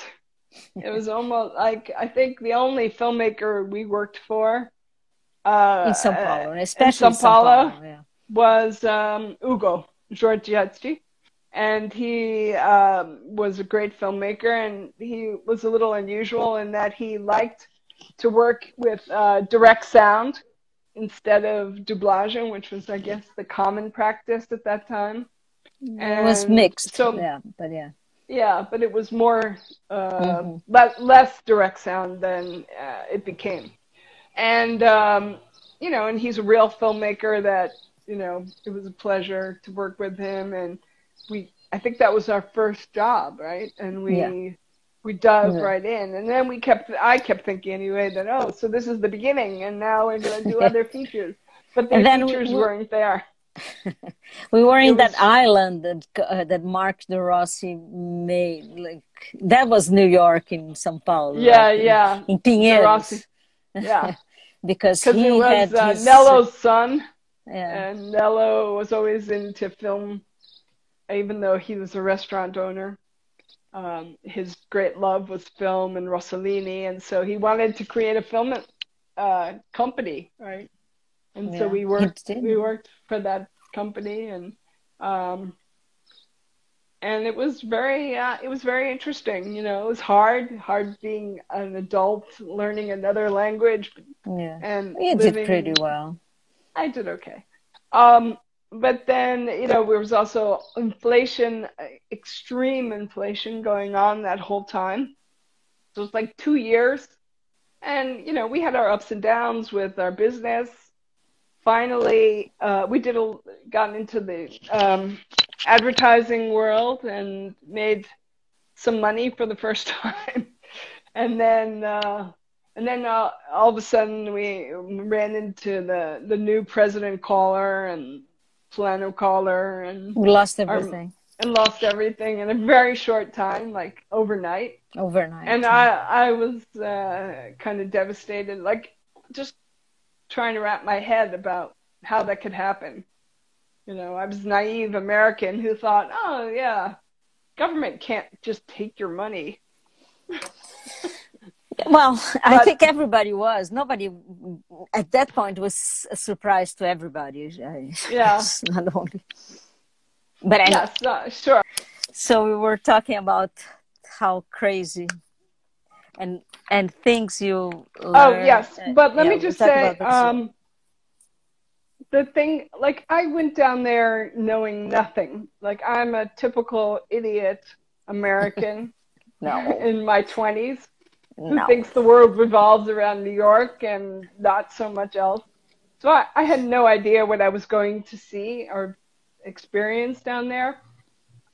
It was almost like I think the only filmmaker we worked for uh, in Sao Paulo, especially in Sao Paulo, Paulo yeah. was um, Ugo Giorgetti and he um, was a great filmmaker and he was a little unusual in that he liked to work with uh, direct sound instead of doublage, which was i guess the common practice at that time and it was mixed so yeah but yeah yeah but it was more uh, mm-hmm. less, less direct sound than uh, it became and um, you know and he's a real filmmaker that you know it was a pleasure to work with him and we I think that was our first job, right? And we yeah. we dove yeah. right in, and then we kept I kept thinking anyway that oh, so this is the beginning, and now we're going to do other features, but the features we, weren't there. we were in was, that island that uh, that Mark de Rossi made. Like that was New York in São Paulo. Yeah, right? yeah. In, in Pinheiros. Yeah. Because he it was had uh, his, Nello's son. Yeah. And Nello was always into film even though he was a restaurant owner. Um, his great love was film and Rossellini, and so he wanted to create a film uh, company, right? And yeah, so we worked we worked for that company, and um, and it was very uh, it was very interesting. You know, it was hard, hard being an adult learning another language. Yeah, and you did pretty well. I did okay. Um, but then you know there was also inflation extreme inflation going on that whole time So it was like two years. And, you know, we had our ups and downs with our business. Finally, uh, we did a, got into the um, advertising world and made some money for the first time. and then, uh, and then uh, all of a sudden we ran into the, the new president Collor and Plano Collor and we lost everything. Our, and lost everything in a very short time, like overnight. Overnight. And I, I was uh, kind of devastated, like just trying to wrap my head about how that could happen. You know, I was naive American who thought, oh yeah, government can't just take your money. well, I think everybody was. Nobody at that point was a surprise to everybody. Yeah. not only but anyway, yes, uh, sure. So we were talking about how crazy and and things you. Oh, learn. Oh yes, but let yeah, me just say, um, the thing, like I went down there knowing nothing. Like I'm a typical idiot American. no. In my twenties. No. Who thinks the world revolves around New York and not so much else. So I, I had no idea what I was going to see or experience down there.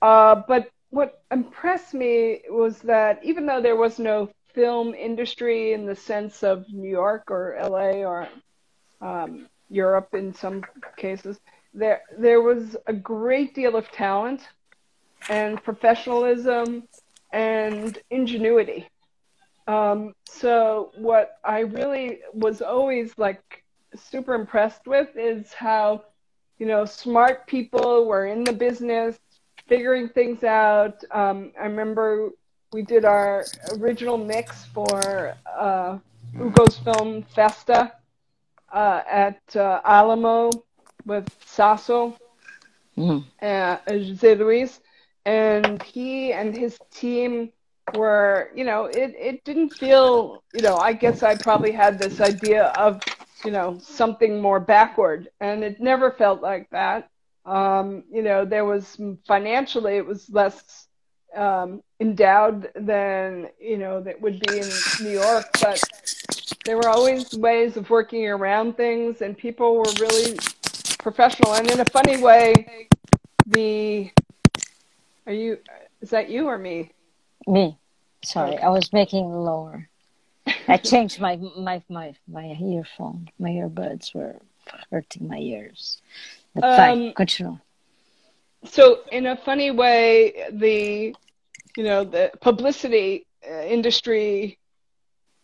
Uh, but what impressed me was that even though there was no film industry in the sense of New York or LA or um, Europe in some cases, there there was a great deal of talent and professionalism and ingenuity. Um, so what I really was always like super impressed with is how you know, smart people were in the business, figuring things out. Um, I remember we did our original mix for uh, Ugo's film Festa uh, at uh, Alamo with Sasso mm-hmm. and Jose Luis, and he and his team were, you know, it, it didn't feel, you know, I guess I probably had this idea of you know something more backward and it never felt like that um, you know there was financially it was less um, endowed than you know that would be in new york but there were always ways of working around things and people were really professional and in a funny way the are you is that you or me me sorry okay. i was making lower I changed my my my my earphone. My earbuds were hurting my ears. But um, fine, continue. So, in a funny way, the you know the publicity uh, industry,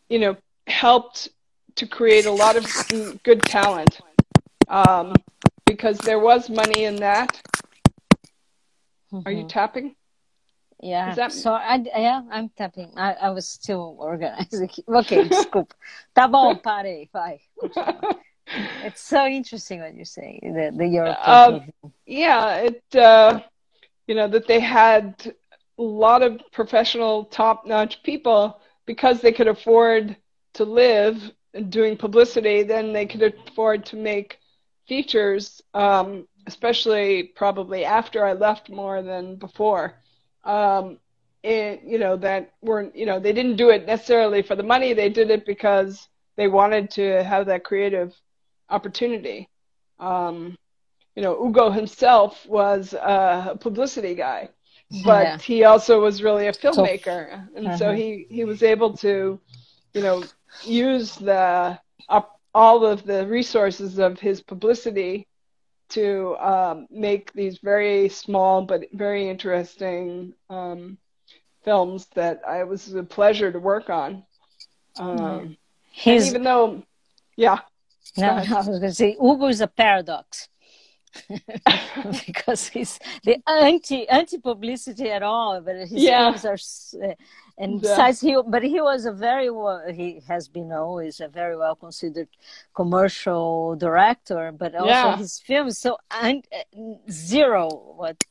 you know, helped to create a lot of good talent um, because there was money in that. Mm-hmm. Are you mm-hmm. tapping? Yeah. That... So I, yeah, I'm tapping. I, I was still organizing. Okay, scoop. tá bom, parei, vai. It's so interesting what you say. The the European. Um, yeah, it. Uh, you know that they had a lot of professional, top-notch people because they could afford to live and doing publicity. Then they could afford to make features, um, especially probably after I left more than before um, it, you know, that weren't, you know, they didn't do it necessarily for the money. They did it because they wanted to have that creative opportunity. Um, you know, Ugo himself was a publicity guy, but yeah. he also was really a filmmaker, so, and uh-huh. so he he was able to, you know, use the uh, all of the resources of his publicity to um, make these very small but very interesting um, films that I was a pleasure to work on. Um, He's, even though, yeah. No, I was going to say Ugo is a paradox. because he's the anti anti publicity at all, but his yeah. films are uh, and yeah. besides he but he was a very well he has been always a very well considered commercial director but also yeah. his films so and zero what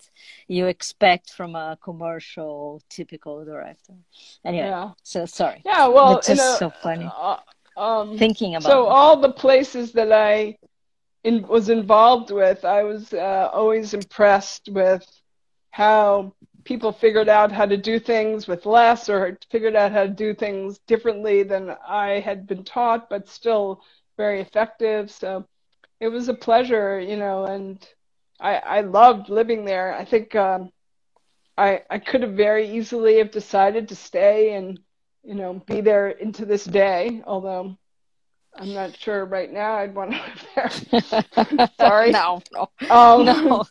you expect from a commercial typical director anyway yeah. so sorry yeah well it's just a, so funny uh, um, thinking about so it. all the places that i in, was involved with i was uh, always impressed with how people figured out how to do things with less or figured out how to do things differently than I had been taught, but still very effective. So it was a pleasure, you know, and I, I loved living there. I think um, I, I could have very easily have decided to stay and, you know, be there into this day, although I'm not sure right now I'd want to live there. Sorry. no, no. Um, no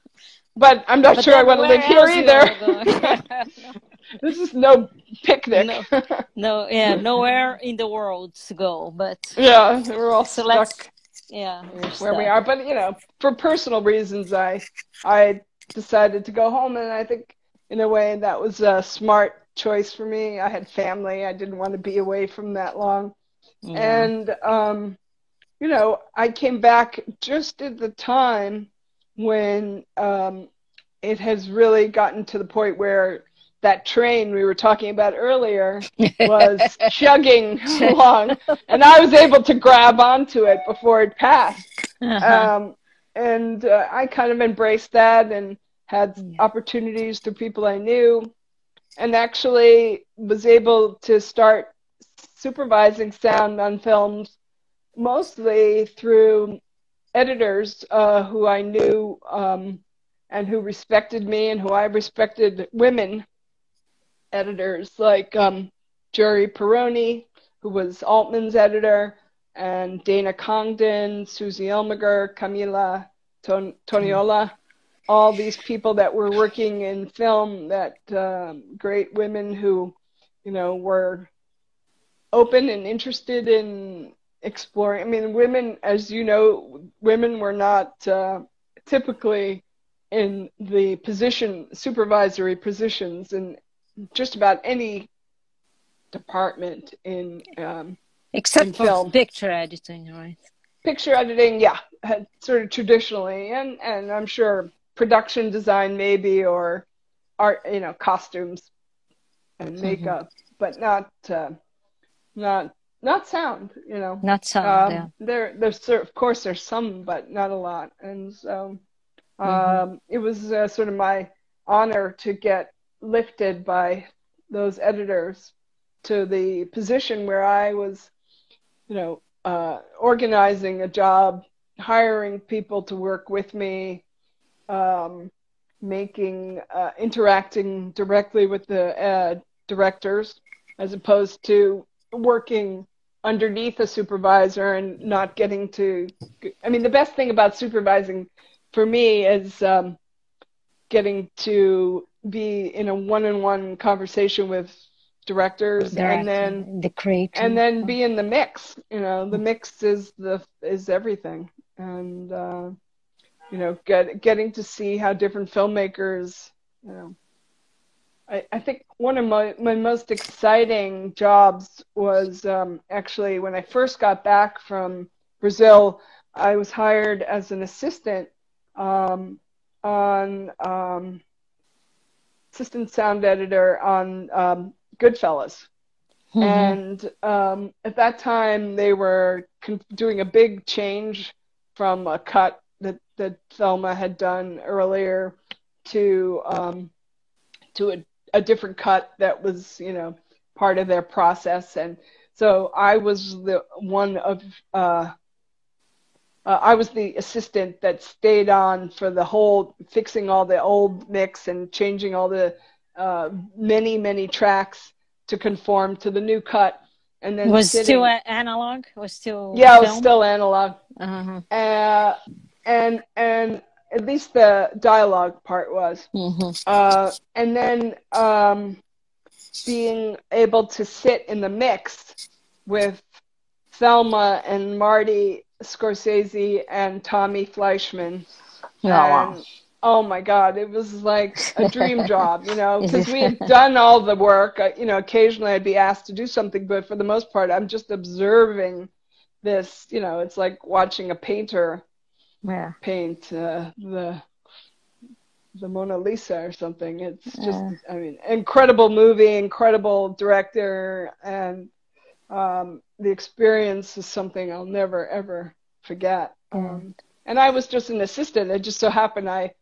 but I'm not but sure I want to live here either. this is no picnic. No, no, yeah, nowhere in the world to go. But yeah, we're all so stuck. Yeah, where stuck. we are. But you know, for personal reasons, I I decided to go home, and I think in a way that was a smart choice for me. I had family. I didn't want to be away from that long, yeah. and um, you know, I came back just at the time when um, it has really gotten to the point where that train we were talking about earlier was chugging along, and I was able to grab onto it before it passed. Uh-huh. Um, and uh, I kind of embraced that and had opportunities through people I knew, and actually was able to start supervising sound on films mostly through editors uh, who I knew um, and who respected me and who I respected women editors like um, Jerry Peroni, who was Altman's editor, and Dana Congdon, Suzy Elmiger, Camilla Ton- Toniolo, all these people that were working in film, that um, great women who, you know, were open and interested in exploring. I mean, women, as you know, women were not uh, typically in the position, supervisory positions in just about any department in um, except in for film. picture editing, right? Picture editing, yeah, sort of traditionally, and and I'm sure production design maybe or art, you know, costumes and mm-hmm. makeup, mm-hmm. but not uh, not not sound, you know. Not sound. Um, yeah. There, there's of course there's some, but not a lot. And so, um, mm-hmm. it was uh, sort of my honor to get lifted by those editors to the position where I was, you know, uh, organizing a job, hiring people to work with me, um, making, uh, interacting directly with the uh, directors, as opposed to working underneath a supervisor and not getting to i mean the best thing about supervising for me is um, getting to be in a one-on-one conversation with directors and then the creator. and then be in the mix you know the mix is the is everything. And uh, you know get, getting to see how different filmmakers you know I, I think one of my, my most exciting jobs was um, actually when I first got back from Brazil, I was hired as an assistant um, on um, assistant sound editor on um, Goodfellas. Mm-hmm. And um, at that time, they were con- doing a big change from a cut that, that Thelma had done earlier to um, to a a different cut that was, you know, part of their process. And so I was the one of, uh, uh, I was the assistant that stayed on for the whole, fixing all the old mix and changing all the uh, many, many tracks to conform to the new cut. And then was sitting, still analog. Was still yeah, film? it was still analog. Uh-huh. Uh, and and at least the dialogue part was. Mm-hmm. Uh, and then um, being able to sit in the mix with Thelma and Marty Scorsese and Tommy Fleischman. Oh, wow. oh my God, it was like a dream job, you know, because we had done all the work. You know, occasionally I'd be asked to do something, but for the most part, I'm just observing this. You know, it's like watching a painter yeah. paint uh, the the Mona Lisa or something. It's just, yeah. I mean, incredible movie, incredible director, and um, the experience is something I'll never ever forget. Um, and I was just an assistant. It just so happened I,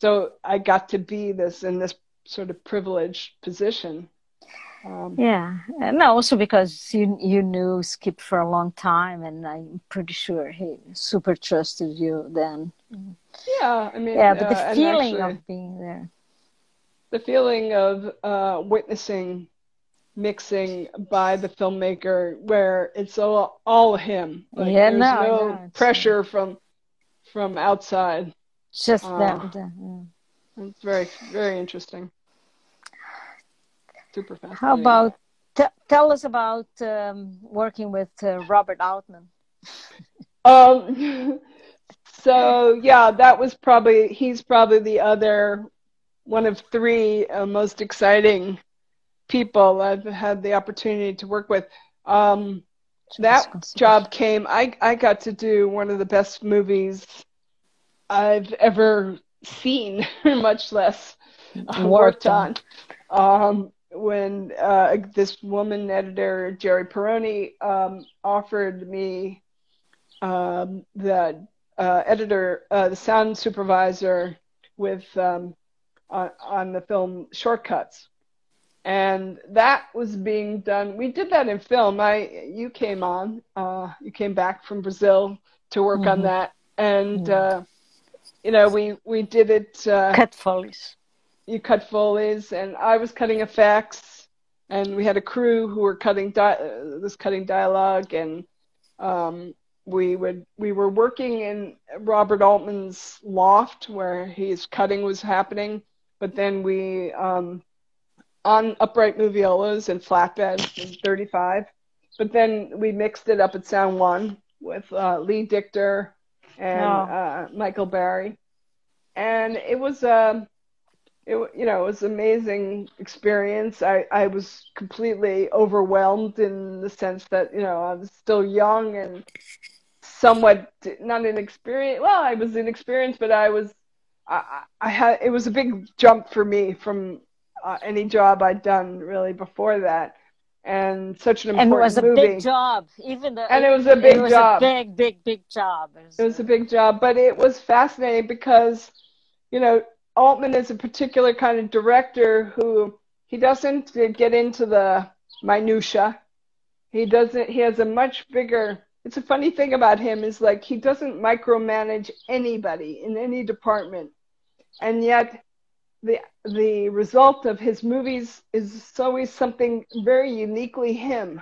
so I got to be this in this sort of privileged position. Um, yeah, and also because you you knew Skip for a long time, and I'm pretty sure he super trusted you then. Yeah, I mean, yeah, but the uh, feeling actually, of being there, the feeling of uh, witnessing mixing by the filmmaker, where it's all all him. Like, yeah, there's no, no, no pressure from from outside. Just uh, them. Yeah. It's very very interesting super fascinating. How about t- tell us about um, working with uh, Robert Altman? um, so yeah, that was probably he's probably the other one of three uh, most exciting people I've had the opportunity to work with. Um, that job came. I I got to do one of the best movies I've ever seen, much less uh, worked on. Um, when uh, this woman editor Jerry Peroni um, offered me um, the uh, editor, uh, the sound supervisor with um, on, on, the film Shortcuts, and that was being done. We did that in film. I you came on, uh, you came back from Brazil to work mm-hmm. on that, and mm-hmm. you know we we did it. Uh, Cut foleys you cut foley's, and I was cutting effects, and we had a crew who were cutting di- was cutting dialogue, and um, we would we were working in Robert Altman's loft where his cutting was happening, but then we um, on upright moviolas and flatbed in 35, but then we mixed it up at Sound One with uh, Lee Dichter and oh. uh, Michael Barry, and it was. Um, it you know it was an amazing experience. I I was completely overwhelmed in the sense that you know I was still young and somewhat not inexperienced. Well, I was inexperienced, but I was I, I had it was a big jump for me from uh, any job I'd done really before that. And such an important and it was a movie. big job, even though and it, it was a big it was job, a big, big, big job. It was, it was a big job, but it was fascinating because, you know, Altman is a particular kind of director who he doesn't get into the minutia. He doesn't. He has a much bigger. It's a funny thing about him is like he doesn't micromanage anybody in any department, and yet the the result of his movies is always something very uniquely him.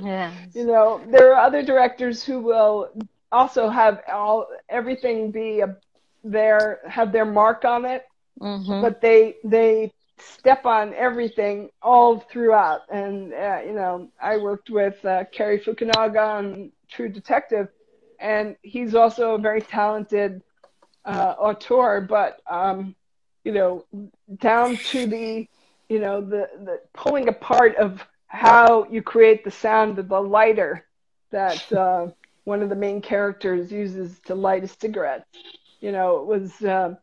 Yeah. you know, there are other directors who will also have all everything be a their have their mark on it, mm-hmm. but they they step on everything all throughout. And uh, you know, I worked with uh, Cary Fukunaga on True Detective, and he's also a very talented uh, auteur. But um, you know, down to the you know the the pulling apart of how you create the sound of the lighter that uh, one of the main characters uses to light a cigarette you know, it was uh,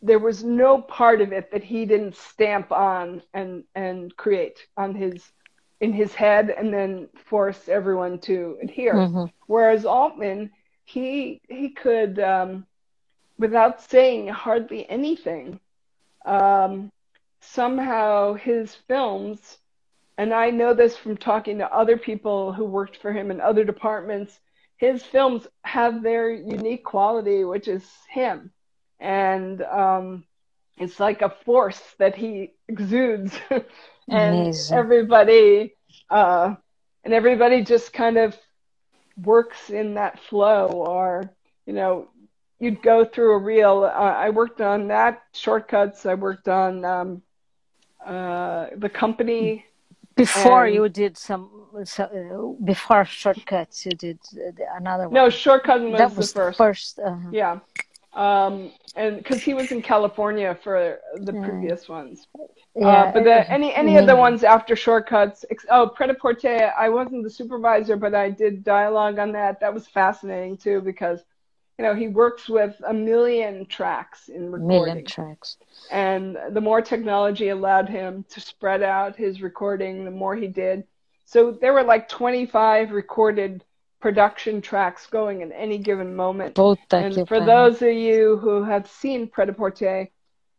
there was no part of it that he didn't stamp on and and create on his in his head and then force everyone to adhere. Mm-hmm. Whereas Altman, he he could um, without saying hardly anything, um, somehow his films, and I know this from talking to other people who worked for him in other departments, his films have their unique quality, which is him. And um, it's like a force that he exudes. and Amazing. everybody, uh, and everybody just kind of works in that flow or, you know, you'd go through a reel. Uh, I worked on that shortcuts. I worked on um, uh, the company before and, you did some, so, uh, before shortcuts, you did uh, another one. No, shortcut was, that was the first. first uh-huh. Yeah, um, and because he was in California for the yeah. previous ones. Yeah, uh, but the, any any of the ones after shortcuts. Oh, Pret-a-Porter. I wasn't the supervisor, but I did dialogue on that. That was fascinating too because you know, he works with a million tracks in recording. Million tracks. And the more technology allowed him to spread out his recording, the more he did. So there were like 25 recorded production tracks going at any given moment. Both and for those of you who have seen Pret-a-Porter,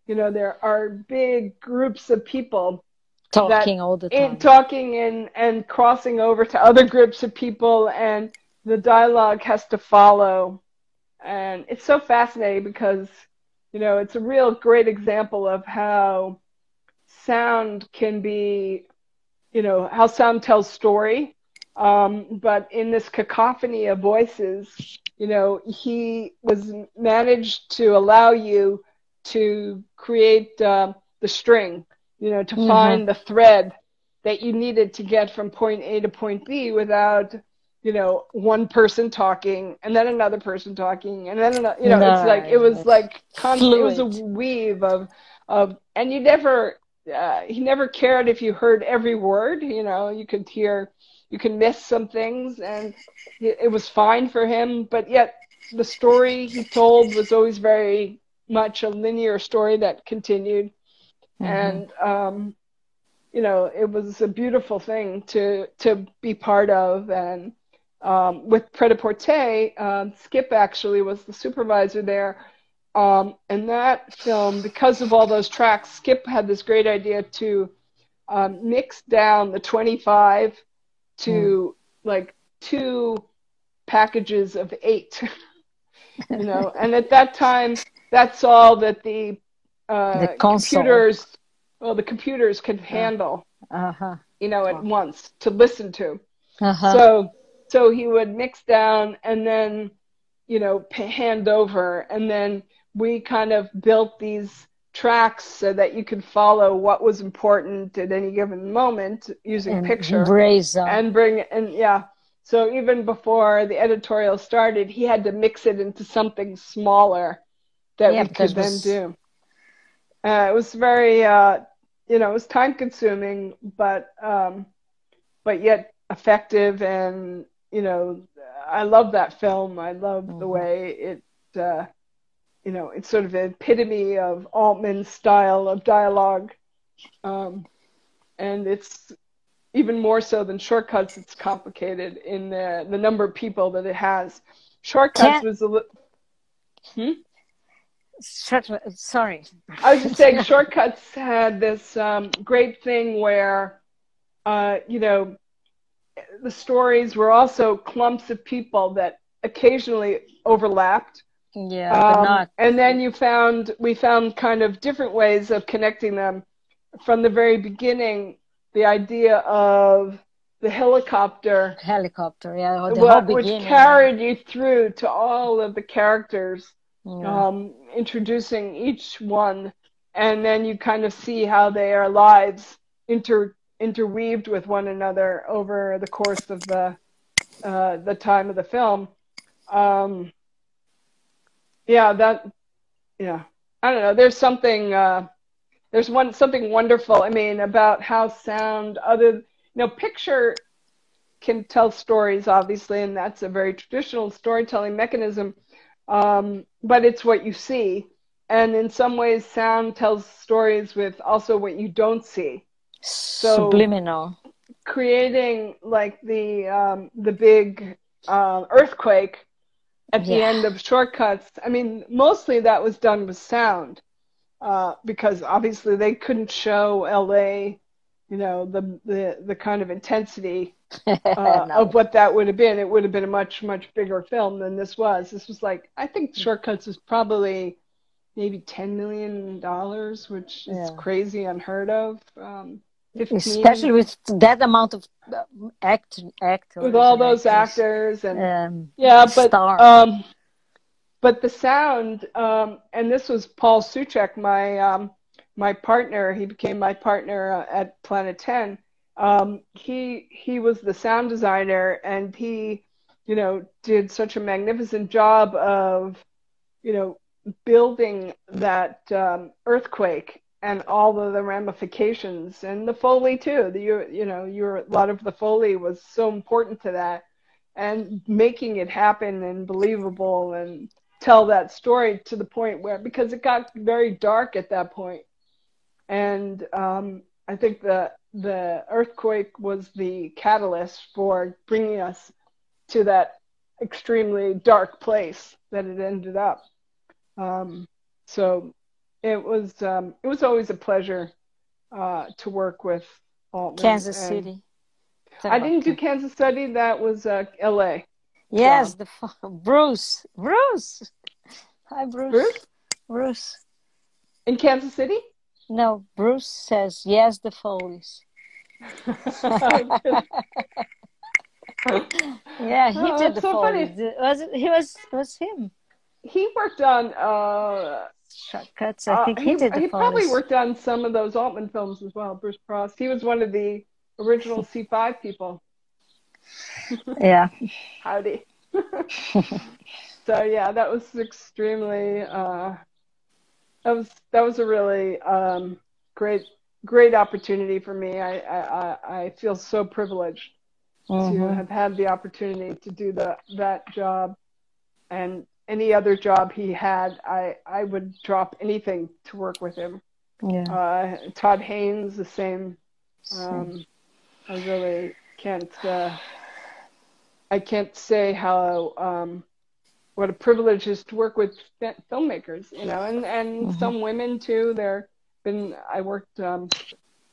you know there are big groups of people talking all the time talking and and crossing over to other groups of people and the dialogue has to follow and it's so fascinating because you know it's a real great example of how sound can be you know how sound tells story um, but in this cacophony of voices you know he was managed to allow you to create uh, the string you know to mm-hmm. find the thread that you needed to get from point a to point b without you know one person talking and then another person talking and then another, you know no, it's like it was like constant, it was a weave of of and you never uh, he never cared if you heard every word you know you could hear you can miss some things and it, was fine for him but yet the story he told was always very much a linear story that continued. Mm-hmm. and um you know it was a beautiful thing to to be part of and um, with Pret-a-Porter, um, Skip actually was the supervisor there. Um, and that film, because of all those tracks, Skip had this great idea to um, mix down the 25 to mm. like two packages of eight. you know, and at that time, that's all that the, uh, the computers, well, the computers could handle. Uh-huh. You know, at once to listen to. Uh-huh. So so he would mix down and then you know hand over. And then we kind of built these tracks so that you could follow what was important at any given moment using and picture. and bring and yeah. So even before the editorial started he had to mix it into something smaller that yeah, we could then was... do. Uh, it was very uh, you know it was time consuming but um, but yet effective and you know, I love that film. I love mm-hmm. the way it, uh, you know, it's sort of an epitome of Altman's style of dialogue. Um, and it's even more so than Shortcuts, it's complicated in the, the number of people that it has. Shortcuts was a little. Hmm? sorry. I was just saying, Shortcuts had this um, great thing where, uh, you know, the stories were also clumps of people that occasionally overlapped. Yeah, um, not... And then you found we found kind of different ways of connecting them. From the very beginning, the idea of the helicopter, helicopter, yeah, what, which carried you through to all of the characters, yeah. um, introducing each one, and then you kind of see how their lives inter interweaved with one another over the course of the uh, the time of the film. Um, yeah, that yeah, I don't know. There's something uh, there's one something wonderful. I mean, about how sound other you know picture can tell stories obviously, and that's a very traditional storytelling mechanism. Um, but it's what you see, and in some ways, sound tells stories with also what you don't see so subliminal creating like the um, the big uh, earthquake at yeah. the end of shortcuts i mean mostly that was done with sound uh, because obviously they couldn't show la you know the the, the kind of intensity uh, no. of what that would have been it would have been a much much bigger film than this was this was like i think shortcuts was probably maybe 10 million dollars which is yeah. crazy unheard of um, 15. especially with that amount of uh, act actors with all those actors, actors and yeah but um but the sound um and this was paul soucek my um my partner he became my partner uh, at planet 10 um he he was the sound designer and he you know did such a magnificent job of you know building that um, earthquake and all of the ramifications and the foley too. The you, you know your a lot of the foley was so important to that and making it happen and believable and tell that story to the point where because it got very dark at that point. And um, i think the the earthquake was the catalyst for bringing us to that extremely dark place that it ended up. Um, so it was um, it was always a pleasure uh, to work with Altman. Kansas City. I didn't do Kansas City. That was uh, L.A. Yes, the Bruce. Bruce. Hi, Bruce. Bruce. Bruce. In Kansas City? No, Bruce says yes. The Foleys. yeah, he oh, did the so. Was it? He was was him. He worked on uh, shortcuts. I think uh, he, he, did. he probably worked on some of those Altman films as well. Bruce Pross. He was one of the original C5 people. yeah. Howdy. so yeah, that was extremely. Uh, that was that was a really um, great great opportunity for me. I I, I feel so privileged mm-hmm. to have had the opportunity to do the that job, and any other job he had, I I would drop anything to work with him. Yeah. Uh, Todd Haynes, the same. Um, I really can't. Uh, I can't say how um, what a privilege is to work with filmmakers, you know, and and mm-hmm. some women too. There been I worked um,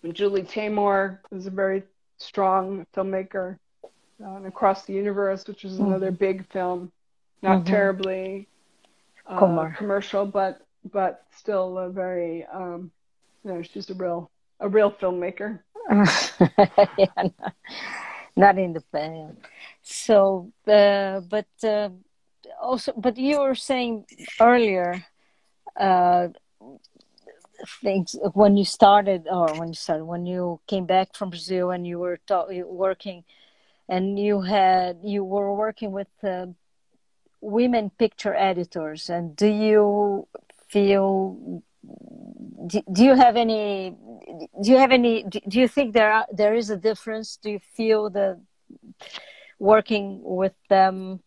with Julie Taymor, who's a very strong filmmaker, uh, Across the Universe, which is mm-hmm. another big film, not mm-hmm. terribly uh, commercial, but but still a very um, you know she's a real a real filmmaker. yeah, not, the band. So, uh, but uh, also, but you were saying earlier uh, things when you started, or when you started, when you came back from Brazil and you were ta- working, and you had you were working with uh, women picture editors, and do you feel? Do, do you have any? Do you have any? Do you think there are, there is a difference? Do you feel that working with them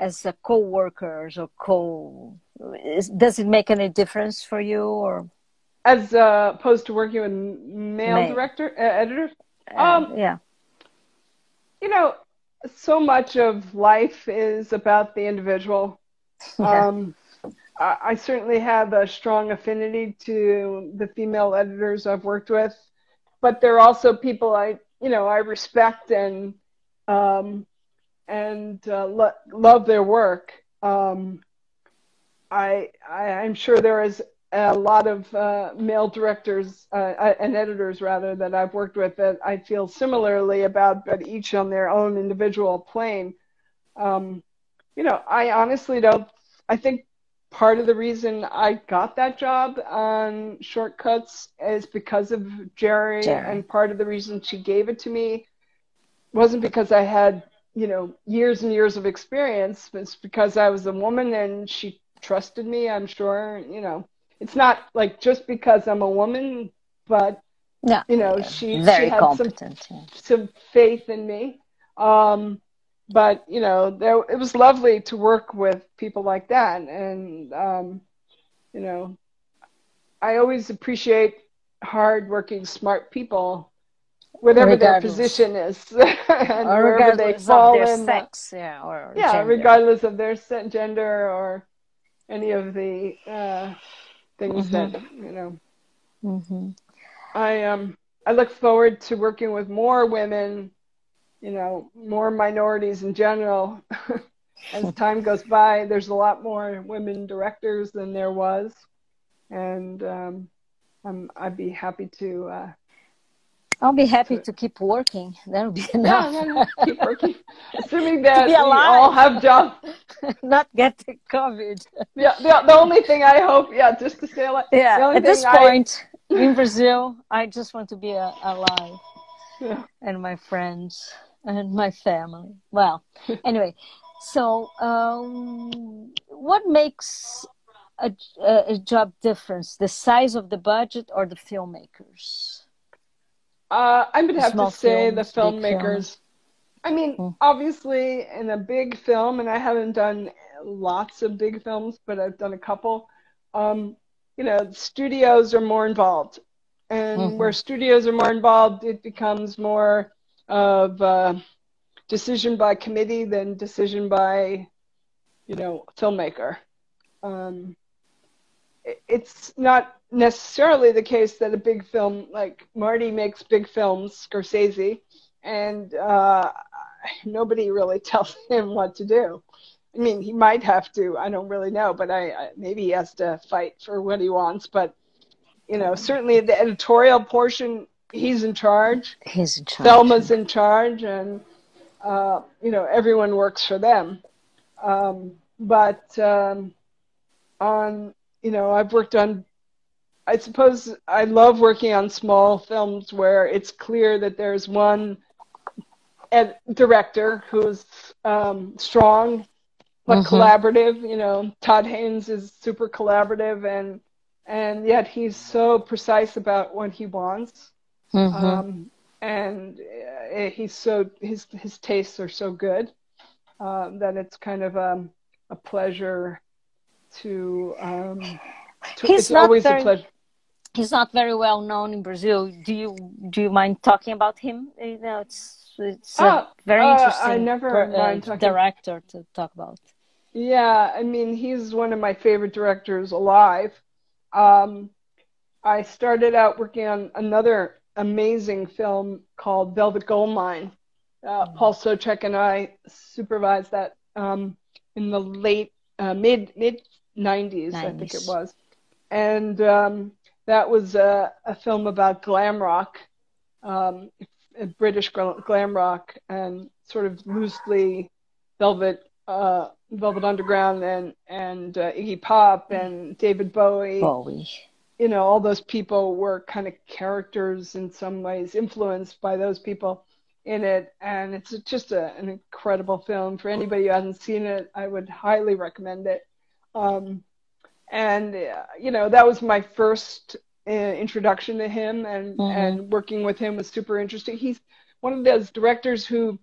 as a co-workers or co is, does it make any difference for you or as uh, opposed to working with male, male. director uh, editors uh, um, yeah you know so much of life is about the individual yeah. um, I, I certainly have a strong affinity to the female editors i've worked with but there are also people i you know i respect and um, and uh, lo- love their work. Um, I, I am sure there is a lot of uh, male directors uh, uh, and editors rather that I've worked with that I feel similarly about, but each on their own individual plane. Um, you know, I honestly don't. I think part of the reason I got that job on Shortcuts is because of Jerry, Jerry, and part of the reason she gave it to me wasn't because I had you know years and years of experience it's because i was a woman and she trusted me i'm sure you know it's not like just because i'm a woman but no, you know she very she had competent some, yeah. some faith in me um but you know there it was lovely to work with people like that and um you know i always appreciate hard working smart people whatever regardless. their position is and or wherever they fall of their in sex, yeah, or yeah, gender. regardless of their gender or any of the uh, things mm-hmm. that you know. Mm-hmm. I um I look forward to working with more women, you know, more minorities in general. As time goes by, there's a lot more women directors than there was, and um, I'm, I'd be happy to uh, I'll be happy to keep working. That'll be enough. Yeah, yeah, yeah. keep working. Assuming that we all have jobs. Not get the COVID. Yeah, the, the only thing I hope, yeah, just to stay alive. Yeah, at this I... point in Brazil, I just want to be a, alive. Yeah. And my friends and my family. Well, anyway, so um, what makes a, a job difference? The size of the budget or the filmmakers? Uh, I would have to say films, the filmmakers. I mean, hmm. obviously, in a big film, and I haven't done lots of big films, but I've done a couple. Um, you know, studios are more involved, and mm-hmm. where studios are more involved, it becomes more of a decision by committee than decision by, you know, filmmaker. Um, it's not necessarily the case that a big film like Marty makes big films, Scorsese, and uh, nobody really tells him what to do. I mean, he might have to. I don't really know, but I, I maybe he has to fight for what he wants. But you know, certainly the editorial portion, he's in charge. He's in charge. Thelma's in charge, and uh, you know, everyone works for them. Um, but um, on, you know, I've worked on. I suppose I love working on small films where it's clear that there's one ed- director who's um, strong but mm-hmm. collaborative. You know, Todd Haynes is super collaborative, and and yet he's so precise about what he wants. Mm-hmm. Um, and uh, he's so his his tastes are so good uh, that it's kind of um, a pleasure to. Um, to he's it's always very, a pleasure. He's not very well known in Brazil. Do you do you mind talking about him? You know, it's it's ah, very uh, interesting I never per, mind talking. director to talk about. Yeah, I mean, he's one of my favorite directors alive. Um, I started out working on another amazing film called Velvet Goldmine. Uh, mm. Paul Soucek and I supervised that um, in the late uh, mid mid 90s, I think it was, and um, that was a, a, film about glam rock, um, British glam rock, and sort of loosely Velvet uh, Velvet Underground and and uh, Iggy Pop and David Bowie. Bowie. You know, all those people were kind of characters in some ways, influenced by those people in it, and it's just a, an incredible film. For anybody who hasn't seen it, I would highly recommend it. Um, and uh, you know, that was my first uh, introduction to him, and mm-hmm. and working with him was super interesting. He's one of those directors who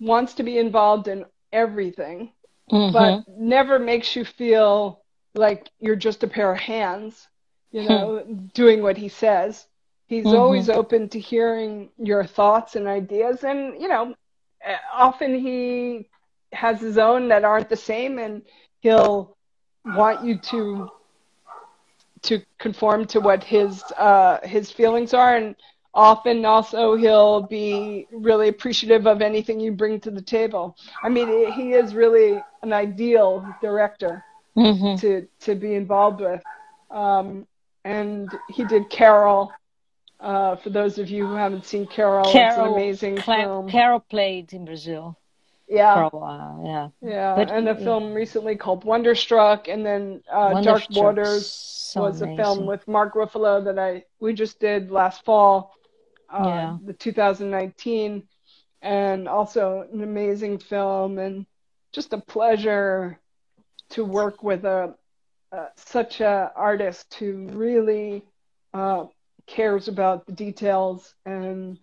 wants to be involved in everything mm-hmm. but never makes you feel like you're just a pair of hands, you know, hmm. doing what he says. He's mm-hmm. always open to hearing your thoughts and ideas. And, you know, often he has his own that aren't the same and he'll want you to to conform to what his uh his feelings are and often also he'll be really appreciative of anything you bring to the table. I mean, he is really an ideal director mm-hmm. to to be involved with. Um, and he did Carol. Uh, for those of you who haven't seen Carol, Carol it's an amazing Cla- film. Carol played in Brazil. Yeah. For a while, yeah. Yeah, but, and a film recently called Wonderstruck, and then uh, Dark Waters so was amazing. a film with Mark Ruffalo that I we just did last fall uh, yeah. the 2019, and also an amazing film and just a pleasure to work with a uh, such a artist who really uh, cares about the details and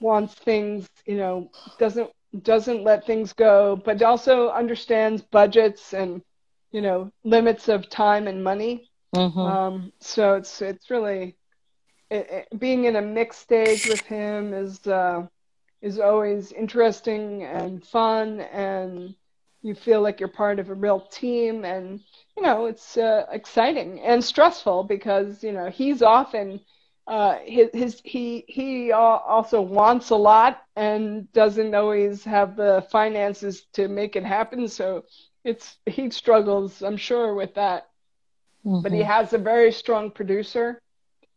wants things, you know, doesn't doesn't let things go, but also understands budgets and you know limits of time and money. Mm-hmm. Um, so it's it's really it, it, being in a mixed stage with him is uh, is always interesting and fun, and you feel like you're part of a real team, and you know it's uh, exciting and stressful because you know he's often uh, his, his he he also wants a lot and doesn't always have the finances to make it happen, so it's he struggles, I'm sure, with that. Mm-hmm. But he mm-hmm. has a very strong producer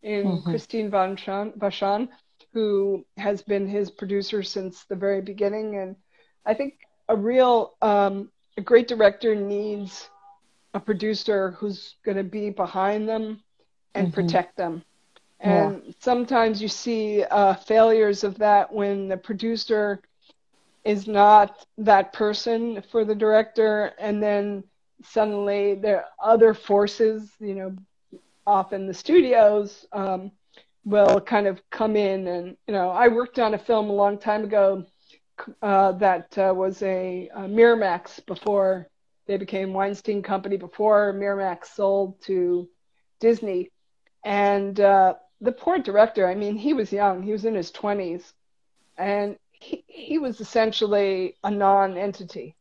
in mm-hmm. Christine Vachon, who has been his producer since the very beginning. And I think a real, um, a great director needs a producer who's going to be behind them and mm-hmm. protect them. And yeah. sometimes you see uh, failures of that when the producer is not that person for the director, and then suddenly there are other forces, you know, often the studios um, will kind of come in and you know I worked on a film a long time ago uh, that uh, was a, a Miramax before they became Weinstein Company before Miramax sold to Disney and uh, the poor director I mean he was young he was in his 20s and he, he was essentially a non-entity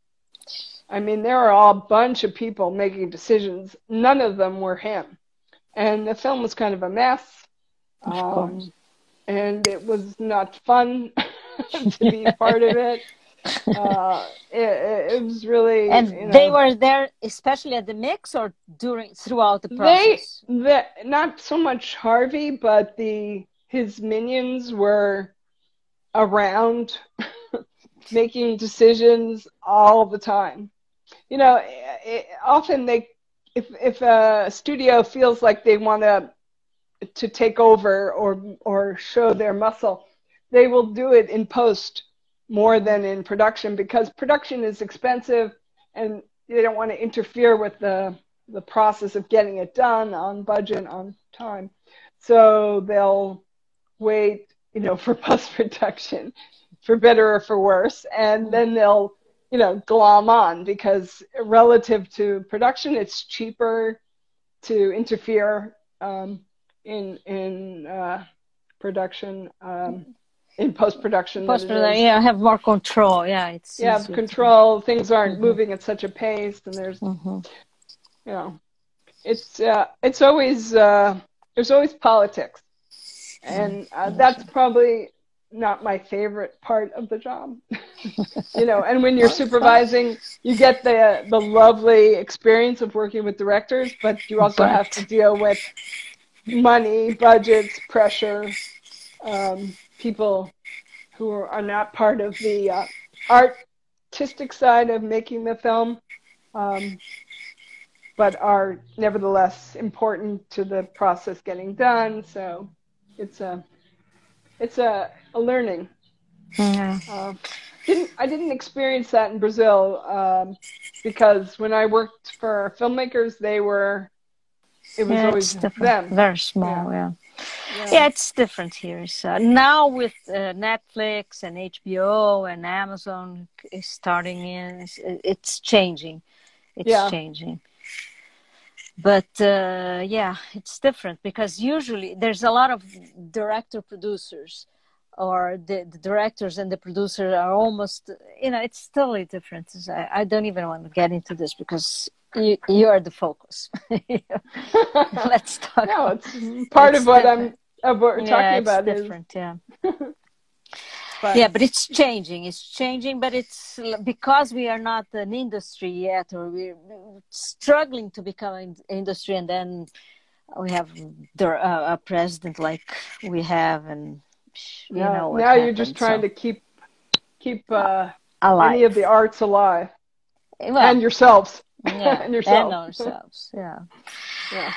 I mean there are a bunch of people making decisions none of them were him and the film was kind of a mess. Of um. And it was not fun to be part of it. Uh, it, it, was really. And you know, they were there, especially at the mix, or during throughout the process. They, the, not so much Harvey, but the his minions were around, making decisions all the time. You know, it, often they, if if a studio feels like they want to to take over or or show their muscle, they will do it in post more than in production because production is expensive and they don't want to interfere with the the process of getting it done on budget on time. So they'll wait you know for post production for better or for worse and then they'll you know glom on because relative to production it's cheaper to interfere um, in in uh, production um, in post production. Post production, yeah, have more control. Yeah, it's yeah, control. To... Things aren't mm-hmm. moving at such a pace, and there's, mm-hmm. you know, it's uh, it's always uh, there's always politics, and uh, that's probably not my favorite part of the job. you know, and when you're supervising, you get the the lovely experience of working with directors, but you also right. have to deal with money, budgets, pressure. Um, people who are not part of the uh, artistic side of making the film, um, but are nevertheless important to the process getting done. So it's a it's a, a learning. Mm-hmm. Uh, didn't I didn't experience that in Brazil um, because when I worked for filmmakers, they were it was yeah, always them. Very small, yeah. yeah. Yeah. yeah, it's different here. So now with uh, Netflix and HBO and Amazon is starting in, it's, it's changing. It's yeah. changing. But uh, yeah, it's different because usually there's a lot of director producers or the, the, directors and the producers are almost you know it's totally different I, I, don't even want to get into this because you you are the focus let's talk no it's part it's of what different. i'm of what we're yeah, talking about different is... yeah but... yeah but it's changing it's changing but it's because we are not an industry yet or we're struggling to become an industry and then we have the, uh, a president like we have and you now, know now you're just trying so. to keep keep uh, any of the arts alive well, and yourselves yeah, and yourself and ourselves yeah yeah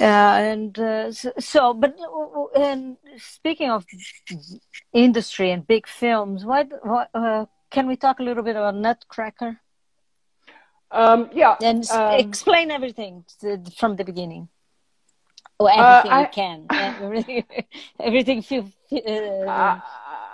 uh, and uh, so, but uh, and speaking of industry and big films, what, what uh, can we talk a little bit about Nutcracker? Um, yeah, and um, explain everything from the beginning. Oh, everything I, you can. everything, everything feel. Uh,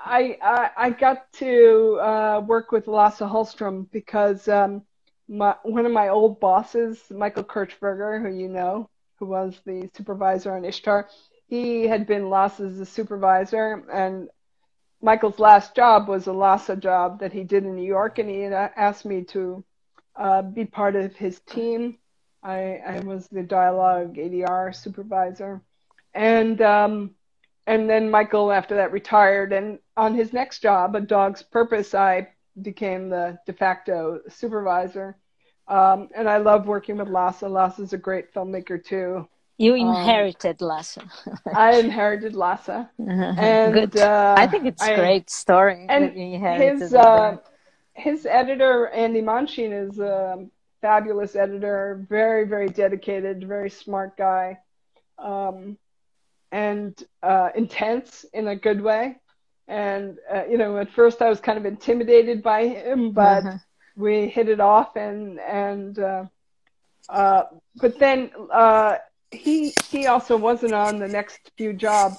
I, I I got to uh, work with Lasse Hallström because um, my, one of my old bosses, Michael Kirchberger, who you know, who was the supervisor on Ishtar, he had been Lasse's supervisor, and Michael's last job was a Lasse job that he did in New York, and he had asked me to uh, be part of his team. I, I was the dialogue ADR supervisor, and um, and then Michael after that retired, and on his next job, A Dog's Purpose, I became the de facto supervisor. Um, and I love working with Lasse. Lasse's a great filmmaker too. You um, inherited um, Lasse. I inherited Lasse, uh-huh. and Good. Uh, I think it's a great story. And his uh, his editor Andy Mondshein is a fabulous editor, very very dedicated, very smart guy, um, and uh, intense in a good way and uh, you know at first I was kind of intimidated by him, but uh-huh. we hit it off, and and uh, uh, but then uh, he he also wasn't on the next few jobs,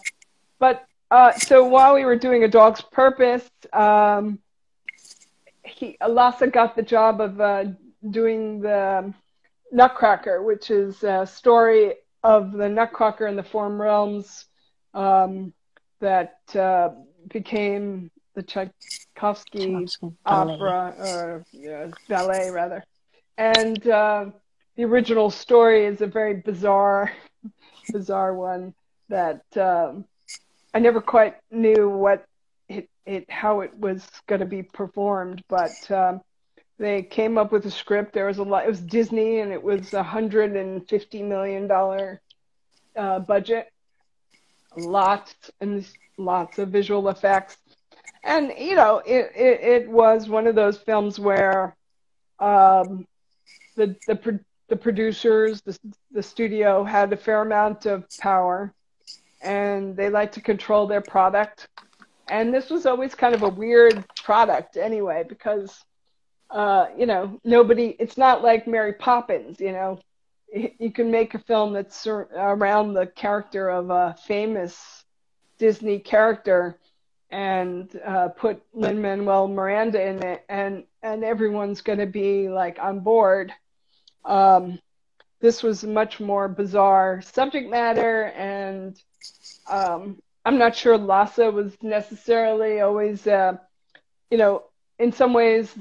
but uh, so while we were doing a dog's purpose, um, he Lasse got the job of uh, doing the Nutcracker, which is a story of the Nutcracker in the Four Realms um, that uh, became the Tchaikovsky, Tchaikovsky opera or uh, ballet rather, and uh, the original story is a very bizarre bizarre one that um, I never quite knew what it, it how it was going to be performed, but um, they came up with a script. There was a lot. It was Disney, and it was a hundred and fifty million dollar uh, budget. Lots and lots of visual effects, and you know, it it, it was one of those films where um, the the the producers, the the studio had a fair amount of power, and they like to control their product. And this was always kind of a weird product anyway, because uh, you know nobody. It's not like Mary Poppins, you know. You can make a film that's around the character of a famous Disney character and uh, put Lin Manuel Miranda in it, and and everyone's going to be like on board. Um, this was much more bizarre subject matter, and um, I'm not sure Lasse was necessarily always, uh, you know, in some ways,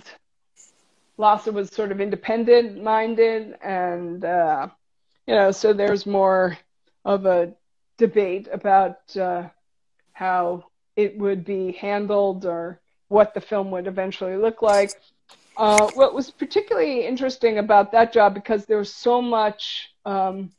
Lasse was sort of independent minded, and uh, you know, so there's more of a debate about uh, how it would be handled or what the film would eventually look like. Uh, what was particularly interesting about that job because there was so much um,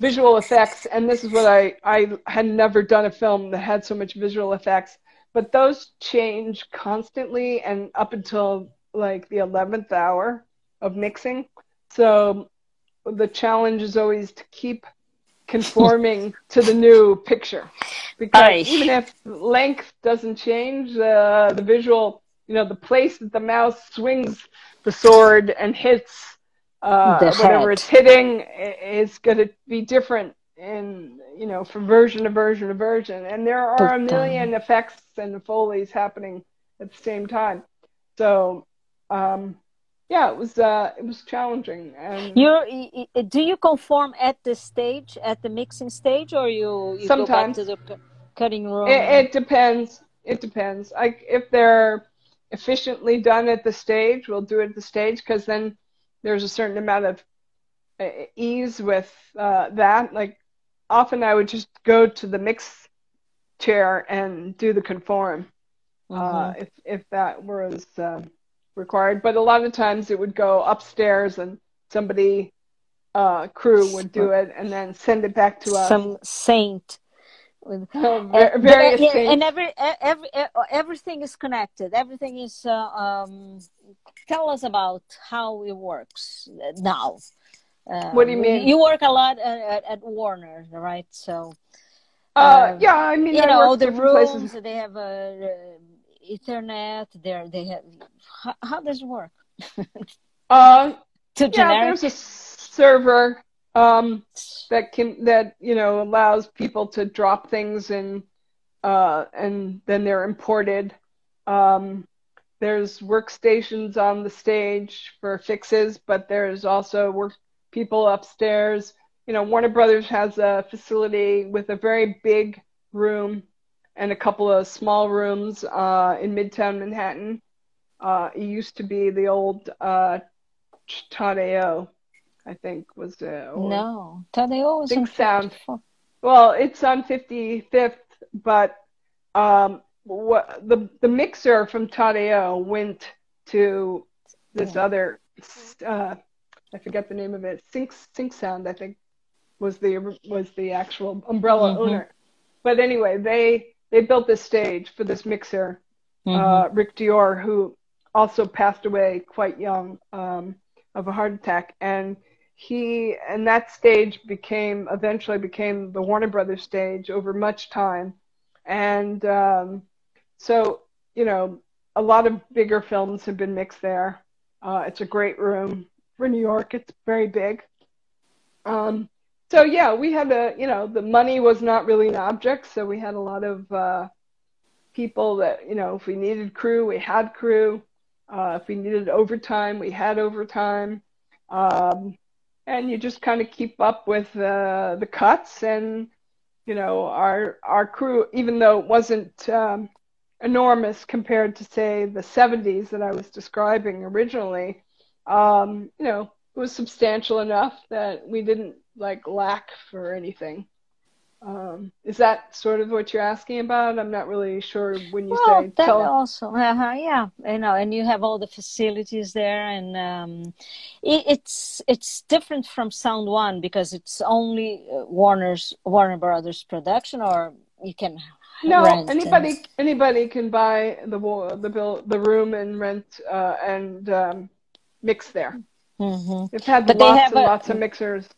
visual effects, and this is what I I had never done a film that had so much visual effects, but those change constantly and up until like the eleventh hour of mixing. So the challenge is always to keep conforming to the new picture. Because Aye. even if length doesn't change, uh, the visual you know, the place that the mouse swings the sword and hits uh, whatever it's hitting is going to be different in you know from version to version to version. And there are a million effects and foley's happening at the same time. So um yeah it was uh it was challenging and you do you conform at the stage at the mixing stage or you, you sometimes go back to the cutting room it, it depends it depends like if they're efficiently done at the stage, we'll do it at the stage because then there's a certain amount of ease with uh, that. Like often I would just go to the mix chair and do the conform uh, mm-hmm. uh, if if that was uh, required. But a lot of times it would go upstairs and somebody uh, crew would do it and then send it back to us. Some saint with uh, various yeah, and every, every everything is connected everything is uh, um, tell us about how it works now uh, what do you mean you work a lot at, at warner right so uh, um, yeah i mean you I know the rooms places. they have a ethernet there they have how, how does it work uh, to yeah, there's a server um, that can that you know allows people to drop things and uh, and then they're imported. Um, there's workstations on the stage for fixes, but there's also work people upstairs. You know, Warner Brothers has a facility with a very big room and a couple of small rooms uh, in Midtown Manhattan. Uh, it used to be the old uh, Tadeo I think was uh, no Tadeo was Sync Sound. Well, it's on 55th, but um, what the the mixer from Tadeo went to this yeah. other uh, I forget the name of it. Sync Sync Sound, I think, was the was the actual umbrella mm-hmm. owner. But anyway, they they built this stage for this mixer. Mm-hmm. Uh, Rick Dior, who also passed away quite young um, of a heart attack, and he and that stage became eventually became the Warner Brothers stage over much time, and um, so you know a lot of bigger films have been mixed there. Uh, it's a great room for New York. It's very big. Um, so yeah, we had a you know the money was not really an object, so we had a lot of uh, people that you know if we needed crew, we had crew. Uh, if we needed overtime, we had overtime. Um, and you just kind of keep up with uh, the cuts and you know our our crew even though it wasn't um, enormous compared to say the 70s that I was describing originally um, you know it was substantial enough that we didn't like lack for anything. Um, is that sort of what you're asking about? I'm not really sure when you well, say that tele- also, uh-huh, yeah, you know, and you have all the facilities there, and um, it, it's it's different from Sound One because it's only uh, Warner's Warner Brothers production, or you can no anybody and... anybody can buy the the bill the room and rent uh, and um, mix there. Mm-hmm. They've had but lots and a, lots of mixers.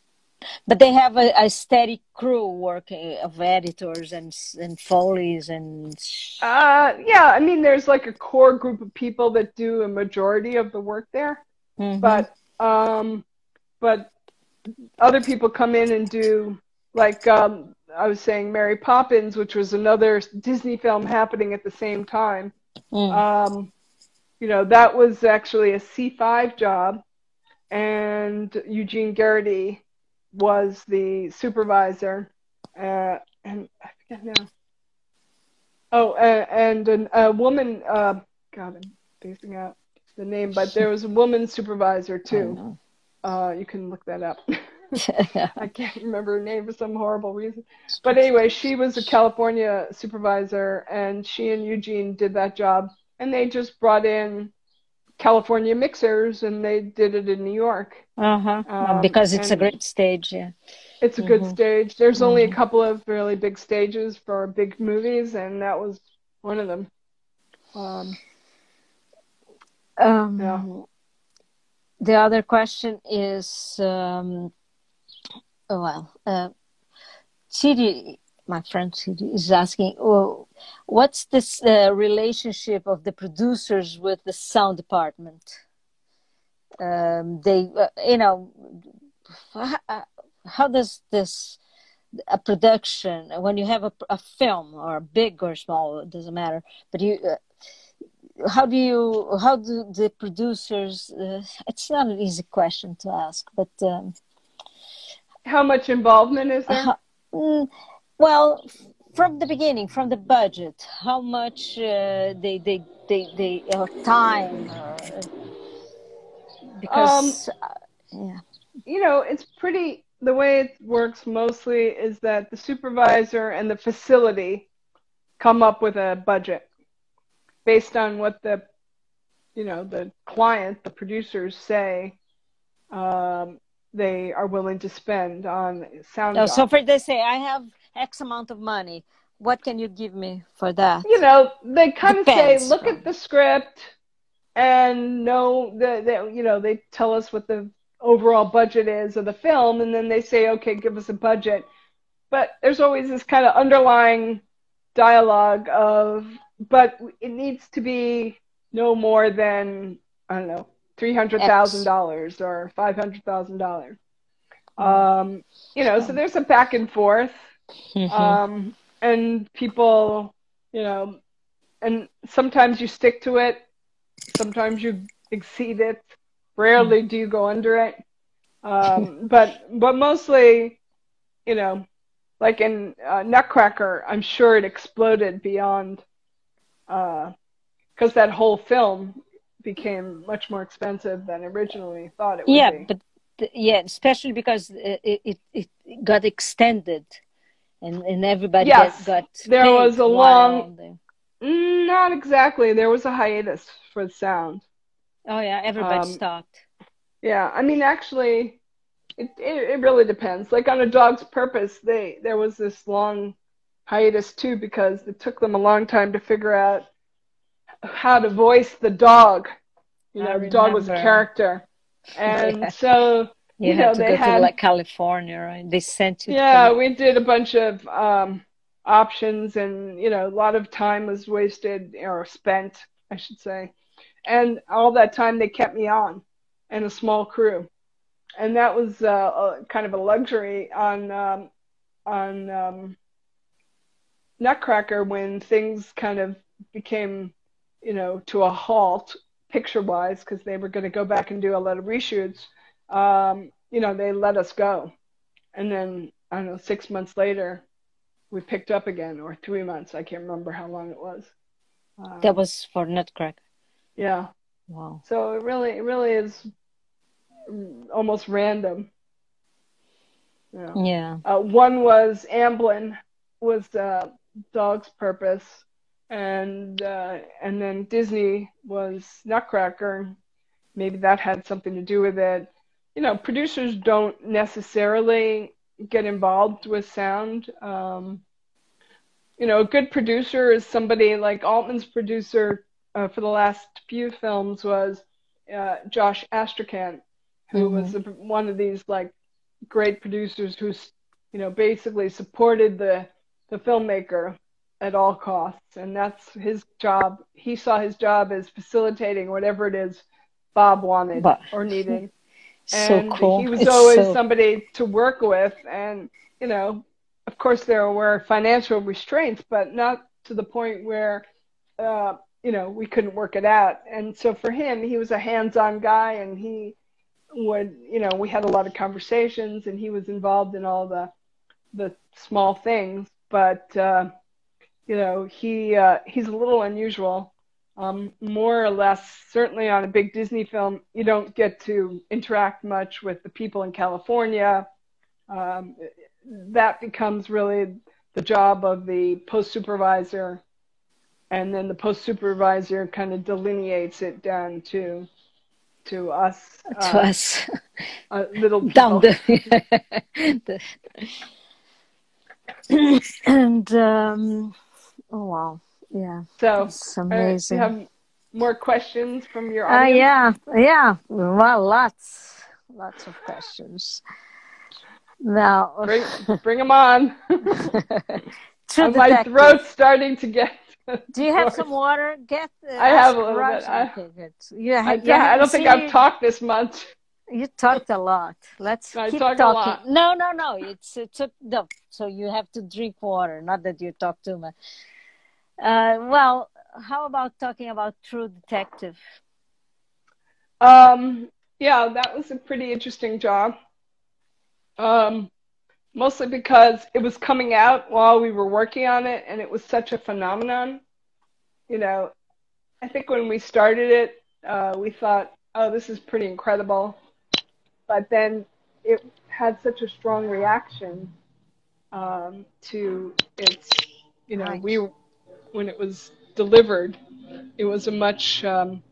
But they have a, a, steady crew working of editors and and foley's and. Uh, yeah, I mean, there's like a core group of people that do a majority of the work there, mm-hmm. but um, but other people come in and do like um, I was saying, Mary Poppins, which was another Disney film happening at the same time. Mm. Um, you know, that was actually a C5 job, and Eugene Gearty was the supervisor. Uh, and I forget now. Oh, uh, and an, a woman, uh, God, I'm spacing out the name, but there was a woman supervisor too. Uh, you can look that up. I can't remember her name for some horrible reason. But anyway, she was a California supervisor, and she and Eugene did that job. And they just brought in California mixers, and they did it in New York. Uh-huh. Um, because it's a great stage, yeah. It's a mm-hmm. good stage. There's mm-hmm. only a couple of really big stages for big movies, and that was one of them. Um, um, yeah. The other question is um, oh, well, uh, Chidi, my friend is asking, oh, what's this uh, relationship of the producers with the sound department? Um, they, uh, you know, how, uh, how, does this a production when you have a, a, film or big or small, it doesn't matter, but you. Uh, how do you how do the producers uh, it's not an easy question to ask but um, how much involvement is there? Uh, well, from the beginning, from the budget, how much uh, they they they they uh, time uh, because um, uh, yeah, you know, it's pretty. The way it works mostly is that the supervisor and the facility come up with a budget based on what the you know the client, the producers say. Um, they are willing to spend on sound. Oh, so for they say, I have X amount of money. What can you give me for that? You know, they kind of say, look at the script and know that, you know, they tell us what the overall budget is of the film, and then they say, okay, give us a budget. But there's always this kind of underlying dialogue of, but it needs to be no more than, I don't know, three hundred thousand dollars or five hundred thousand dollars. Um, you know, so there's a back and forth, mm-hmm. um, and people, you know, and sometimes you stick to it, sometimes you exceed it. Rarely do you go under it, um, but but mostly, you know, like in uh, Nutcracker, I'm sure it exploded beyond because uh, that whole film became much more expensive than originally thought it would yeah, be. but th- yeah, especially because it, it, it got extended, and and everybody yes, got, there was a long. Mm, not exactly. There was a hiatus for the sound. Oh yeah, everybody um, stopped. Yeah, I mean, actually, it, it it really depends. Like on a dog's purpose, they there was this long hiatus too because it took them a long time to figure out how to voice the dog. You know, the dog was a character, and yeah. so you, you know they had to like California, right? They sent you. Yeah, we did a bunch of um, options, and you know, a lot of time was wasted or spent, I should say, and all that time they kept me on, and a small crew, and that was uh, a, kind of a luxury on um, on um, Nutcracker when things kind of became you know, to a halt picture wise because they were going to go back and do a lot of reshoots. Um, you know, they let us go. And then, I don't know, six months later, we picked up again, or three months. I can't remember how long it was. Um, that was for Nutcracker. Yeah. Wow. So it really, it really is almost random. You know? Yeah. Uh, one was Amblin, was uh, Dog's Purpose, and uh, and then Disney was Nutcracker. Maybe that had something to do with it. You know, producers don't necessarily get involved with sound. Um, you know, a good producer is somebody like Altman's producer uh, for the last few films was uh, Josh Astrachan, who mm-hmm. was a, one of these like great producers who's you know basically supported the the filmmaker at all costs, and that's his job. He saw his job as facilitating whatever it is Bob wanted but, or needed. And cool. he was it's always so... somebody to work with, and you know, of course, there were financial restraints, but not to the point where. Uh, you know, we couldn't work it out. And so for him, he was a hands-on guy, and he would, you know, we had a lot of conversations, and he was involved in all the the small things. But uh, you know, he uh, he's a little unusual. Um, more or less, certainly on a big Disney film, you don't get to interact much with the people in California. Um, that becomes really the job of the post supervisor, and then the post supervisor kind of delineates it down to to us. To uh, us, little down the, the and. Um, Oh wow! Yeah. So it's amazing. You have more questions from your uh, audience? Uh, yeah, yeah. Well, lots, lots of questions. Now, bring, bring them on. my throat's starting to get. Do you have some water? Get. Uh, I have a little bit. I, okay, good. Yeah, I, I don't think I've talked this much. You talked a lot. Let's I keep talking. No, no, no. It's it's a, no. So you have to drink water. Not that you talk too much. Uh, well, how about talking about True Detective? Um, yeah, that was a pretty interesting job. Um, mostly because it was coming out while we were working on it, and it was such a phenomenon. You know, I think when we started it, uh, we thought, "Oh, this is pretty incredible," but then it had such a strong reaction um, to its. You know, we when it was delivered, it was a much um,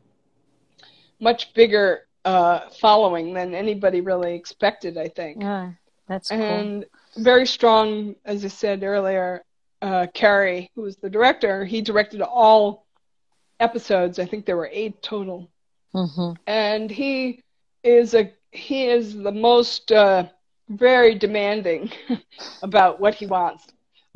much bigger uh, following than anybody really expected. I think. Yeah, that's cool. And very strong, as I said earlier. Uh, Cary, who was the director, he directed all episodes. I think there were eight total. Mm-hmm. And he is a he is the most uh, very demanding about what he wants.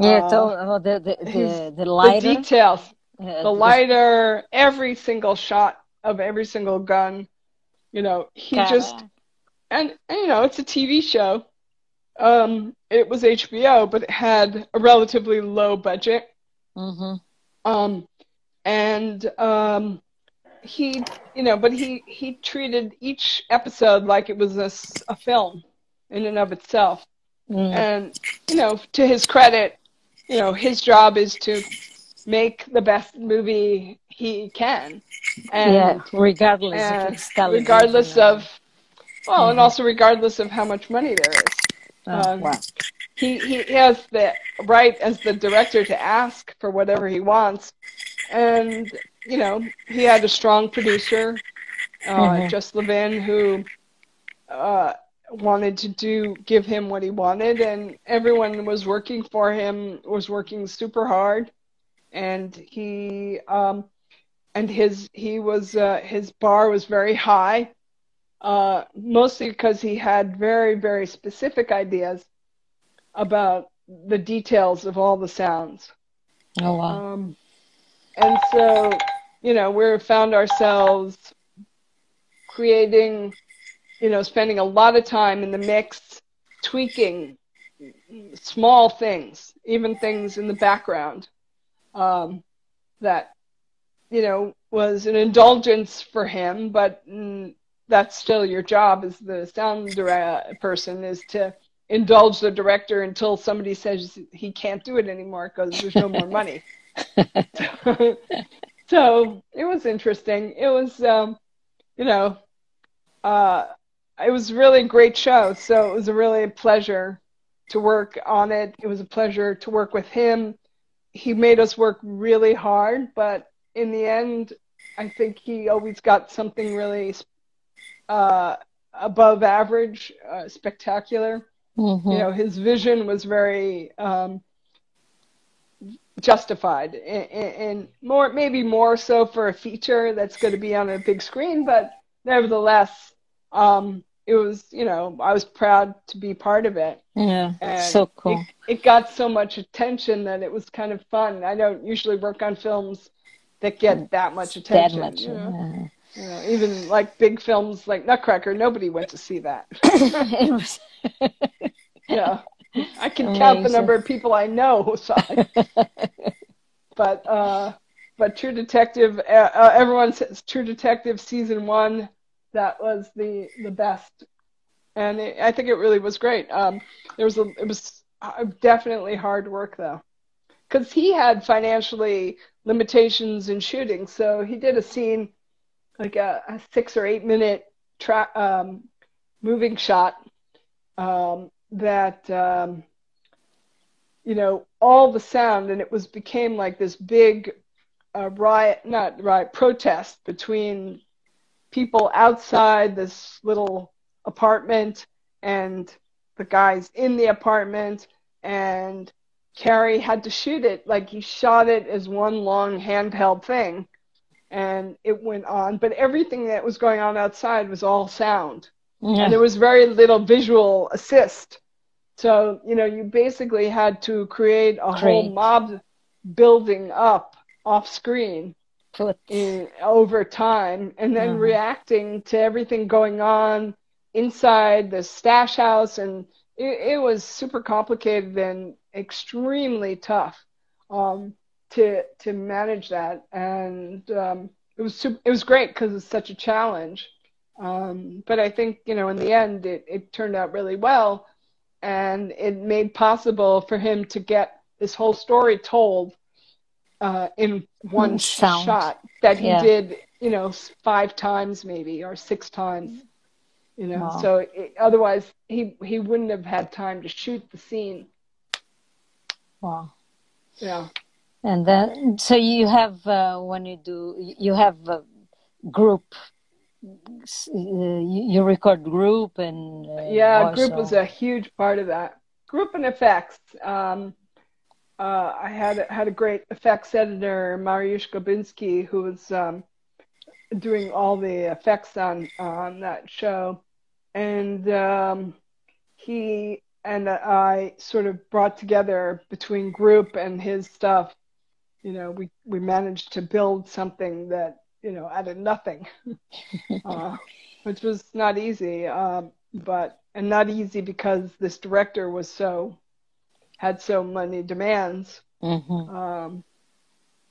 Yeah, uh, the the the, the lighter. The details. Uh, the lighter, every single shot of every single gun. You know, he just and, and you know, it's a TV show. Um, it was HBO, but it had a relatively low budget. Mm-hmm. Um, and um, he, you know, but he he treated each episode like it was a, a film in and of itself. Mm. And you know, to his credit, you know, his job is to make the best movie he can. And, yeah, regardless and regardless of well, mm-hmm. and also regardless of how much money there is. Oh, um, wow. He he has the right as the director to ask for whatever he wants, and you know he had a strong producer, uh, mm-hmm. Jess Levin, who uh, wanted to do give him what he wanted and everyone was working for him was working super hard and he um and his he was uh, his bar was very high uh mostly because he had very very specific ideas about the details of all the sounds. Oh wow. Um and so you know we found ourselves creating you know, spending a lot of time in the mix, tweaking small things, even things in the background, um, that, you know, was an indulgence for him, but mm, that's still your job as the sound person is to indulge the director until somebody says he can't do it anymore because there's no more money. so, so, it was interesting. It was, um, you know, uh, it was really a great show. So it was a really a pleasure to work on it. It was a pleasure to work with him. He made us work really hard, but in the end, I think he always got something really uh, above average, uh, spectacular. Mm-hmm. You know, his vision was very um, justified, and, and, more maybe more so for a feature that's going to be on a big screen, but nevertheless, um, it was you know I was proud to be part of it. Yeah, and so cool. It, it, got so much attention that it was kind of fun. I don't usually work on films that get that much attention. That much, you know? yeah. You know, even like big films like Nutcracker, nobody went to see that. yeah, I can Amazing. count the number of people I know who saw it. but uh, but True Detective, uh, uh, everyone says True Detective season one that was the the best, and it, I think it really was great. Um, there was a it was uh, definitely hard work though, because he had financially limitations in shooting, so he did a scene like a, a six or eight minute track um, moving shot um, that um, you know all the sound and it was became like this big uh, riot not riot protest between people outside this little apartment and the guys in the apartment and Cary had to shoot it. Like he shot it as one long handheld thing and it went on. But everything that was going on outside was all sound. Yeah. and there was very little visual assist. So you know you basically had to create a Great. whole mob building up off screen in, over time and then mm-hmm. reacting to everything going on inside the stash house and it, it was super complicated and extremely tough um, to to manage that and um, it was super, it was great because it's such a challenge um, but I think you know in the end it, it turned out really well and it made possible for him to get this whole story told uh, in one Sound. shot that he yeah. did, you know, five times maybe or six times. You know, wow. so it, otherwise he he wouldn't have had time to shoot the scene. Wow. Yeah. And then, so you have uh, when you do, you have a group. Uh, you record group and uh, yeah, group was a huge part of that. Group and effects. Um, uh, I had had a great effects editor, Mariusz Glabinski, who was um, doing all the effects on on that show, and um, he and I sort of brought together between group and his stuff. You know, we we managed to build something that you know out of nothing, uh, which was not easy, uh, but and not easy because this director was so had so many demands. Mm-hmm. Um,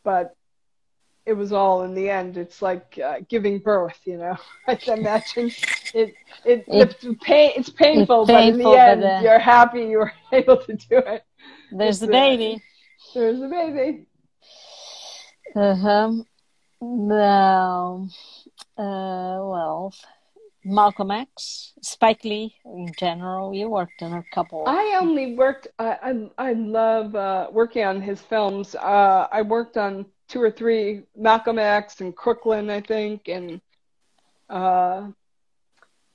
but it was all in the end. It's like uh, giving birth, you know. I imagine it. It, it it's pain. It's painful, it's painful but in the end, uh, you're happy you were able to do it. There's the baby. There's the baby. Uh huh. Well, uh, well, Malcolm X, Spike Lee in general. You worked on a couple. I only worked. I I, I love uh, working on his films. Uh, I worked on two or three Malcolm X and Crooklyn, I think, and uh,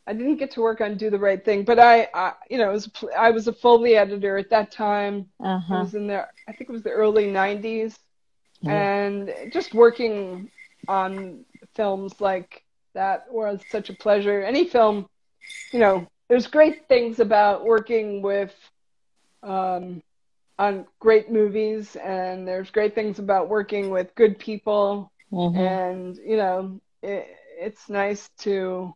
I didn't get to work on Do the Right Thing, but I, I you know, was I was a Foley editor at that time. Uh-huh. I was in there. I think it was the early '90s, and just working on films like that was such a pleasure. Any film, you know, there's great things about working with um, on great movies, and there's great things about working with good people, mm-hmm. and you know, it, it's nice to.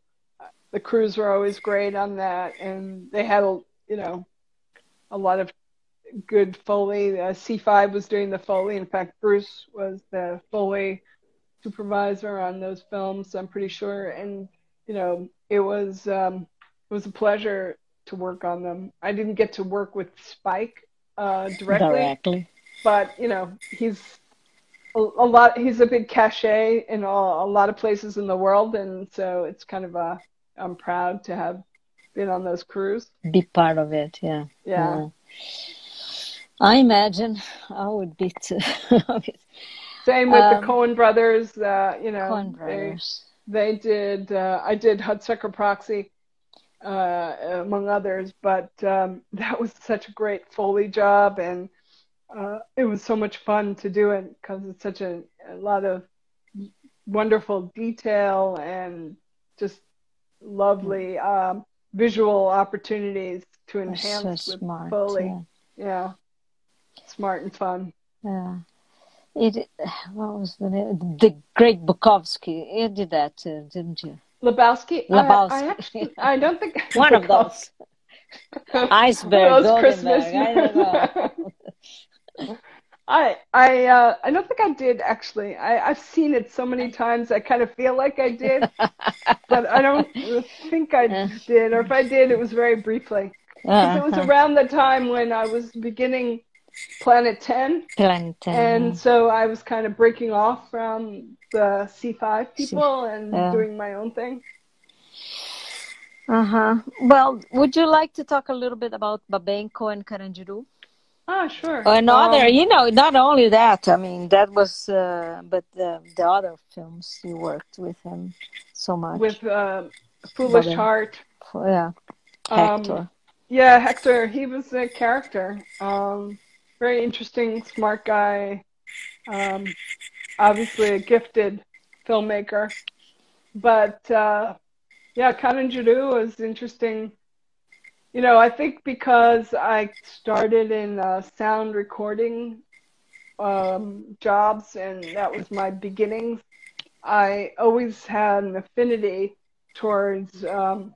The crews were always great on that, and they had, a you know, a lot of good Foley. Uh, C5 was doing the Foley. In fact, Bruce was the Foley supervisor on those films. I'm pretty sure, and you know, it was um, it was a pleasure to work on them. I didn't get to work with Spike uh, directly, directly, but you know, he's a, a lot. He's a big cachet in a, a lot of places in the world, and so it's kind of a. I'm proud to have been on those crews. Be part of it, yeah. Yeah. yeah. I imagine I would be too. Same with um, the Coen brothers. Uh, you know, Coen brothers. They, they did. Uh, I did Hudsucker Proxy, uh, among others, but um, that was such a great Foley job, and uh, it was so much fun to do it because it's such a, a lot of wonderful detail and just lovely um, visual opportunities to enhance so with smart, Foley. Yeah. yeah. smart and fun. Yeah. It what was the name? The Great Bukowski. You did that too, didn't you? Lebowski. Lebowski. I, I, actually, I don't think one of those. Iceberg. Those Christmas. I don't know. I I uh, I don't think I did actually. I I've seen it so many times. I kind of feel like I did, but I don't think I did. Or if I did, it was very briefly. Uh-huh. It was uh-huh. around the time when I was beginning Planet Ten. Planet Ten. And so I was kind of breaking off from the C5 people and yeah. doing my own thing. Uh huh. Well, would you like to talk a little bit about Babenco and Carandiru? Ah, sure. Another, um, you know, not only that. I mean, that was, uh, but the, the other films you worked with him so much. With uh, Foolish Baben. Heart. Yeah. Hector. Um, yeah, Hector. He was a character. Um, very interesting, smart guy. Um, obviously a gifted filmmaker, but uh, yeah, Carandiru was interesting you know, I think because I started in uh, sound recording um, jobs and that was my beginnings, I always had an affinity towards um,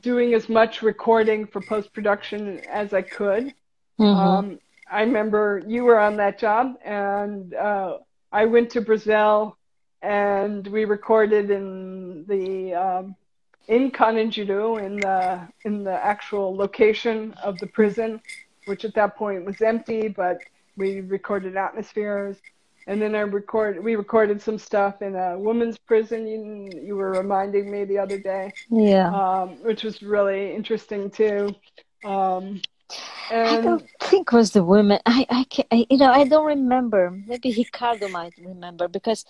doing as much recording for post production as I could. Mm-hmm. Um, I remember you were on that job, and uh, I went to Brazil and we recorded in the um, in Carandiru, in the in the actual location of the prison, which at that point was empty, but we recorded atmospheres. And then I record we recorded some stuff in a women's prison. You, you were reminding me the other day, yeah, um, which was really interesting too. Um, and I um, don't think was the woman. I, I, can, I, you know, I don't remember. Maybe Ricardo might remember because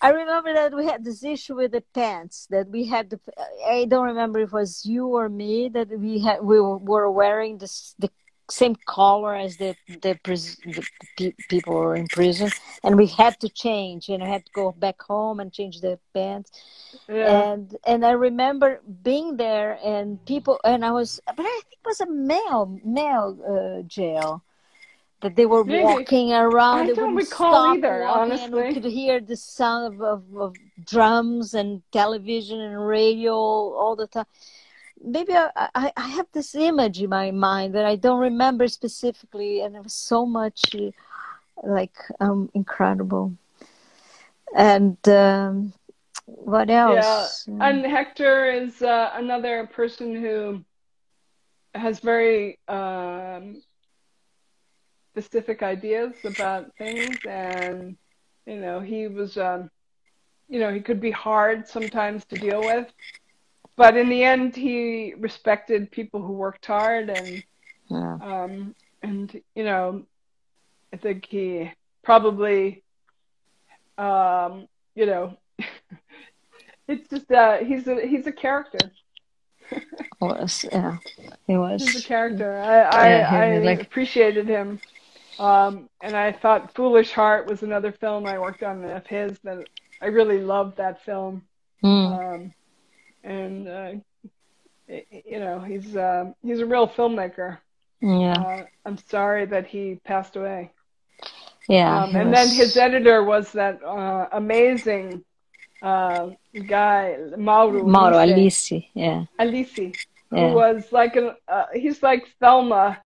I remember that we had this issue with the pants that we had. The, I don't remember if it was you or me that we had. We were wearing this the same color as the the, the people were in prison, and we had to change. You know, had to go back home and change the pants. Yeah. And and I remember being there and people and I was, but I think it was a male male uh, jail that they were Maybe. walking around. I don't recall either, honestly. And we could hear the sound of, of, of, drums and television and radio all the time. Maybe I, I, I, have this image in my mind that I don't remember specifically, and it was so much like um, incredible. And um, what else? Yeah, and Hector is uh, another person who has very um, specific ideas about things and you know he was um you know he could be hard sometimes to deal with but in the end he respected people who worked hard and yeah. um and you know i think he probably um you know it's just uh he's a he's a character was yeah he was he's a character i i, yeah, I like... appreciated him um, and I thought Foolish Heart was another film I worked on of his that I really loved that film. Mm. Um, and uh, you know, he's uh, he's a real filmmaker. Yeah. Uh, I'm sorry that he passed away. Yeah. Um, and was... then his editor was that uh, amazing uh, guy, Mauro. Mauro Alice, yeah. Who yeah. was like an, uh, he's like Thelma